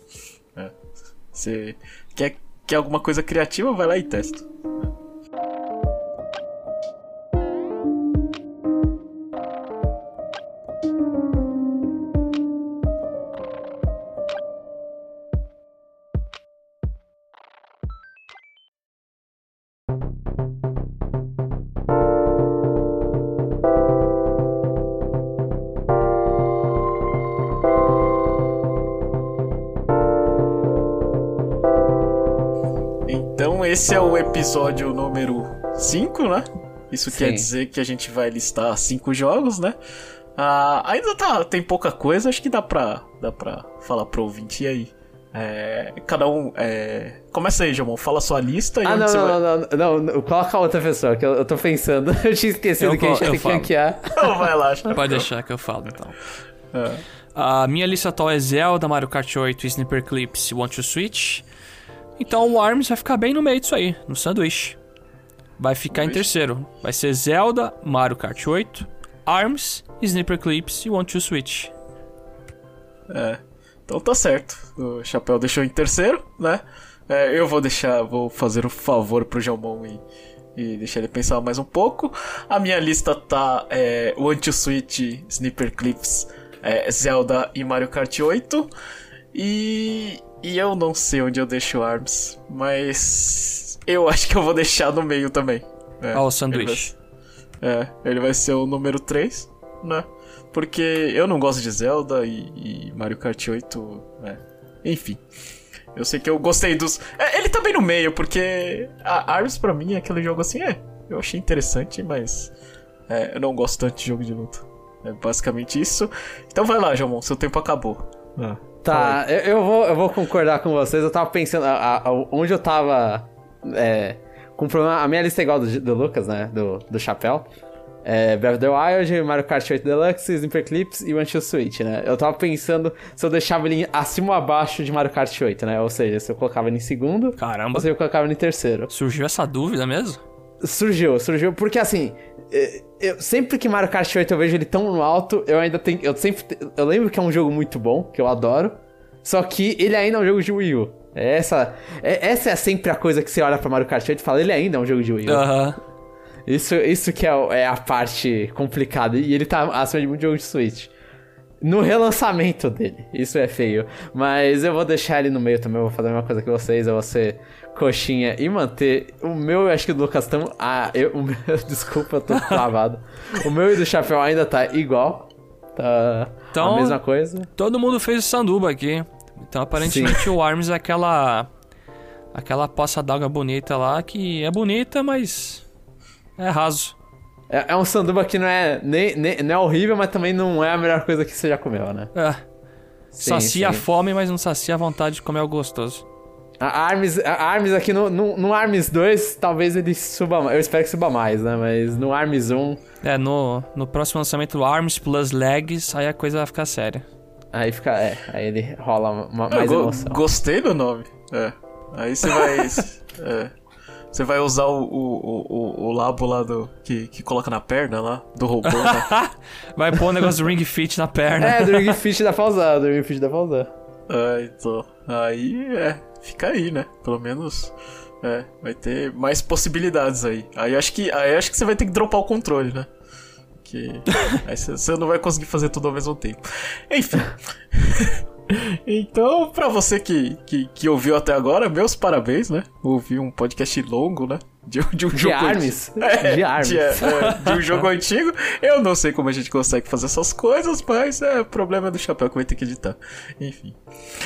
É. Você quer, quer alguma coisa criativa, vai lá e testa. Esse é o episódio número 5, né? Isso Sim. quer dizer que a gente vai listar cinco jogos, né? Ah, ainda tá, tem pouca coisa, acho que dá pra, dá pra falar pro ouvinte e aí. É, cada um. É... Começa aí, Jomon, fala a sua lista e Ah, não, você não, vai. não, não, não, não, coloca a outra pessoa, que eu, eu tô pensando. Eu tinha esquecido Eu que a gente ter que ranquear. Não, vai lá. Pode deixar que eu falo então. É. A minha lista atual é Zelda, Mario Kart 8, Sniper Clips e Want to Switch. Então o ARMS vai ficar bem no meio disso aí, no sanduíche. Vai ficar em terceiro. Vai ser Zelda, Mario Kart 8, ARMS, Sniper Clips e Want to Switch. É. Então tá certo. O Chapéu deixou em terceiro, né? É, eu vou deixar, vou fazer um favor pro Jalmon e, e deixar ele pensar mais um pouco. A minha lista tá é, One to Switch, Sniper Clips, é, Zelda e Mario Kart 8. E, e eu não sei onde eu deixo o ARMS, mas eu acho que eu vou deixar no meio também. É, Ó, o ele sanduíche. vai- é, ele vai ser o número 3, né? Porque eu não gosto de Zelda e, e Mario Kart 8, né? Enfim. Eu sei que eu gostei dos. É, ele tá bem no meio, porque a Arms pra mim é aquele jogo assim, é. Eu achei interessante, mas. É, eu não gosto tanto de jogo de luta. É basicamente isso. Então vai lá, Jomon, seu tempo acabou. Ah, Tá, eu, eu vou, eu vou concordar com vocês. Eu tava pensando, a- a- onde eu tava é, com problema. A minha lista é igual do, do Lucas, né? Do, do Chapéu. É, Breath of the Wild, Mario Kart 8 Deluxe, Sniper Clips e One Switch, né? Eu tava pensando se eu deixava ele acima ou abaixo de Mario Kart 8, né? Ou seja, se eu colocava ele em segundo Caramba. ou se eu colocava ele em terceiro. Surgiu essa dúvida mesmo? Surgiu, surgiu, porque assim, eh, eu, sempre que Mario Kart 8 eu vejo ele tão no alto, eu ainda tenho. Eu sempre. Eu lembro que é um jogo muito bom, que eu adoro. Só que ele ainda é um jogo de Wii U. Essa, é- essa é sempre a coisa que você olha pra Mario Kart 8 e fala, ele ainda é um jogo de Wii U. Aham. Isso, isso que é, é a parte complicada. E ele tá acima de muito jogo de Switch. No relançamento dele. Isso é feio. Mas eu vou deixar ele no meio também. Eu vou fazer a mesma coisa que vocês. Eu vou ser coxinha e manter. O meu, eu acho que o do Lucas. Ah, eu, o meu, desculpa, eu tô travado. o meu e do Chapéu ainda tá igual. Tá Então- a mesma coisa. Todo mundo fez o sanduba aqui. Então aparentemente o ARMS é aquela. Aquela poça d'água bonita lá que é bonita, mas. É raso. É, é um sanduba que não é, nem, nem- não é horrível, mas também não é a melhor coisa que você já comeu, né? É. Sim, sacia a sim. fome, mas não sacia a vontade de comer algo gostoso. A Arms, a Arms aqui no, no, no Arms 2, talvez ele suba mais. Eu espero que suba mais, né? Mas no Arms 1, É, no, no próximo lançamento do ARMS Plus Legs, aí a coisa vai ficar séria. aí fica. É, aí ele rola uma, Eu mais go- emoção. Gostei do nome. É. Aí você vai. é. Você vai usar o, o, o, o- labo lá do. Que, que coloca na perna lá, do robô, né? Vai pôr o negócio do Ring Fit na perna. É, do Ring Fit dá pra usar, do Ring Fit dá pra usar. É, então. Aí é. Fica aí, né? Pelo menos. É, vai ter mais possibilidades aí. Aí acho que, aí acho que você vai ter que dropar o controle, né? Que aí você não vai conseguir fazer tudo ao mesmo tempo. Enfim. então, pra você que, que, que ouviu até agora, meus parabéns, né? Ouvi um podcast longo, né? De, de um De jogo Arms. é, de Arms. De, é, de um jogo antigo. Eu não sei como a gente consegue fazer essas coisas, mas é o problema é do chapéu que vai ter que editar. Enfim.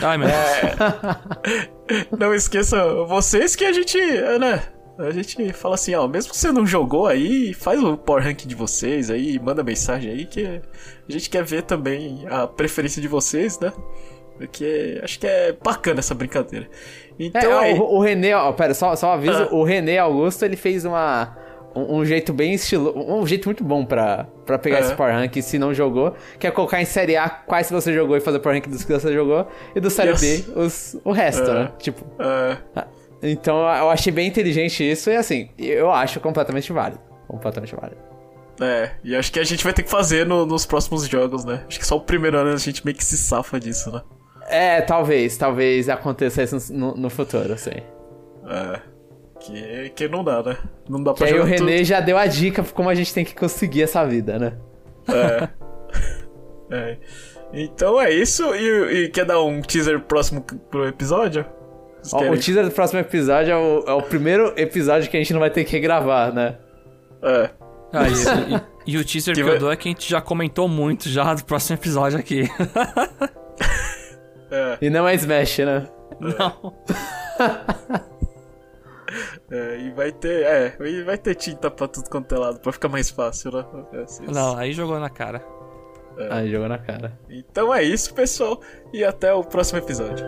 Ai, meu Deus. Não esqueça vocês que a gente, é, né? A gente fala assim, ó, mesmo que você não jogou aí, faz o power rank de vocês aí, manda mensagem aí que a gente quer ver também a preferência de vocês, né? Porque acho que é bacana essa brincadeira. É, Então é, o, o René, ó, pera, só, só um aviso, Ah. o René Augusto, ele fez uma... Um, um jeito bem estilo... Um jeito muito bom pra, pra pegar É. esse Power Rank se não jogou, que é colocar em Série A quais você jogou e fazer o Power Rank dos que você jogou, e do Série Yes. B os, o resto, É. né? Tipo... é, Então eu achei bem inteligente isso, e assim, eu acho completamente válido. Completamente válido. é, e acho que a gente vai ter que fazer no- nos próximos jogos, né? Acho que só o primeiro ano a gente meio que se safa disso, né? É, talvez, talvez aconteça isso no, no futuro, assim. É. Que, que não dá, né? Não dá Que pra aí o jogar tudo. René já deu a dica como a gente tem que conseguir essa vida, né? É. É. Então é isso. E, e quer dar um teaser próximo pro episódio? Ó, o teaser do próximo episódio é o, é o primeiro episódio que a gente não vai ter que gravar, né? É. Ah, e, e- e o teaser que, Que vai- eu dou é que a gente já comentou muito já do próximo episódio aqui. É, E não é Smash, né? Não. é, e vai ter, é, e vai ter tinta pra tudo quanto é lado, pra ficar mais fácil, né? É, assim, Não, aí jogou na cara. Aí jogou na cara. Então é isso, pessoal, e até o próximo episódio.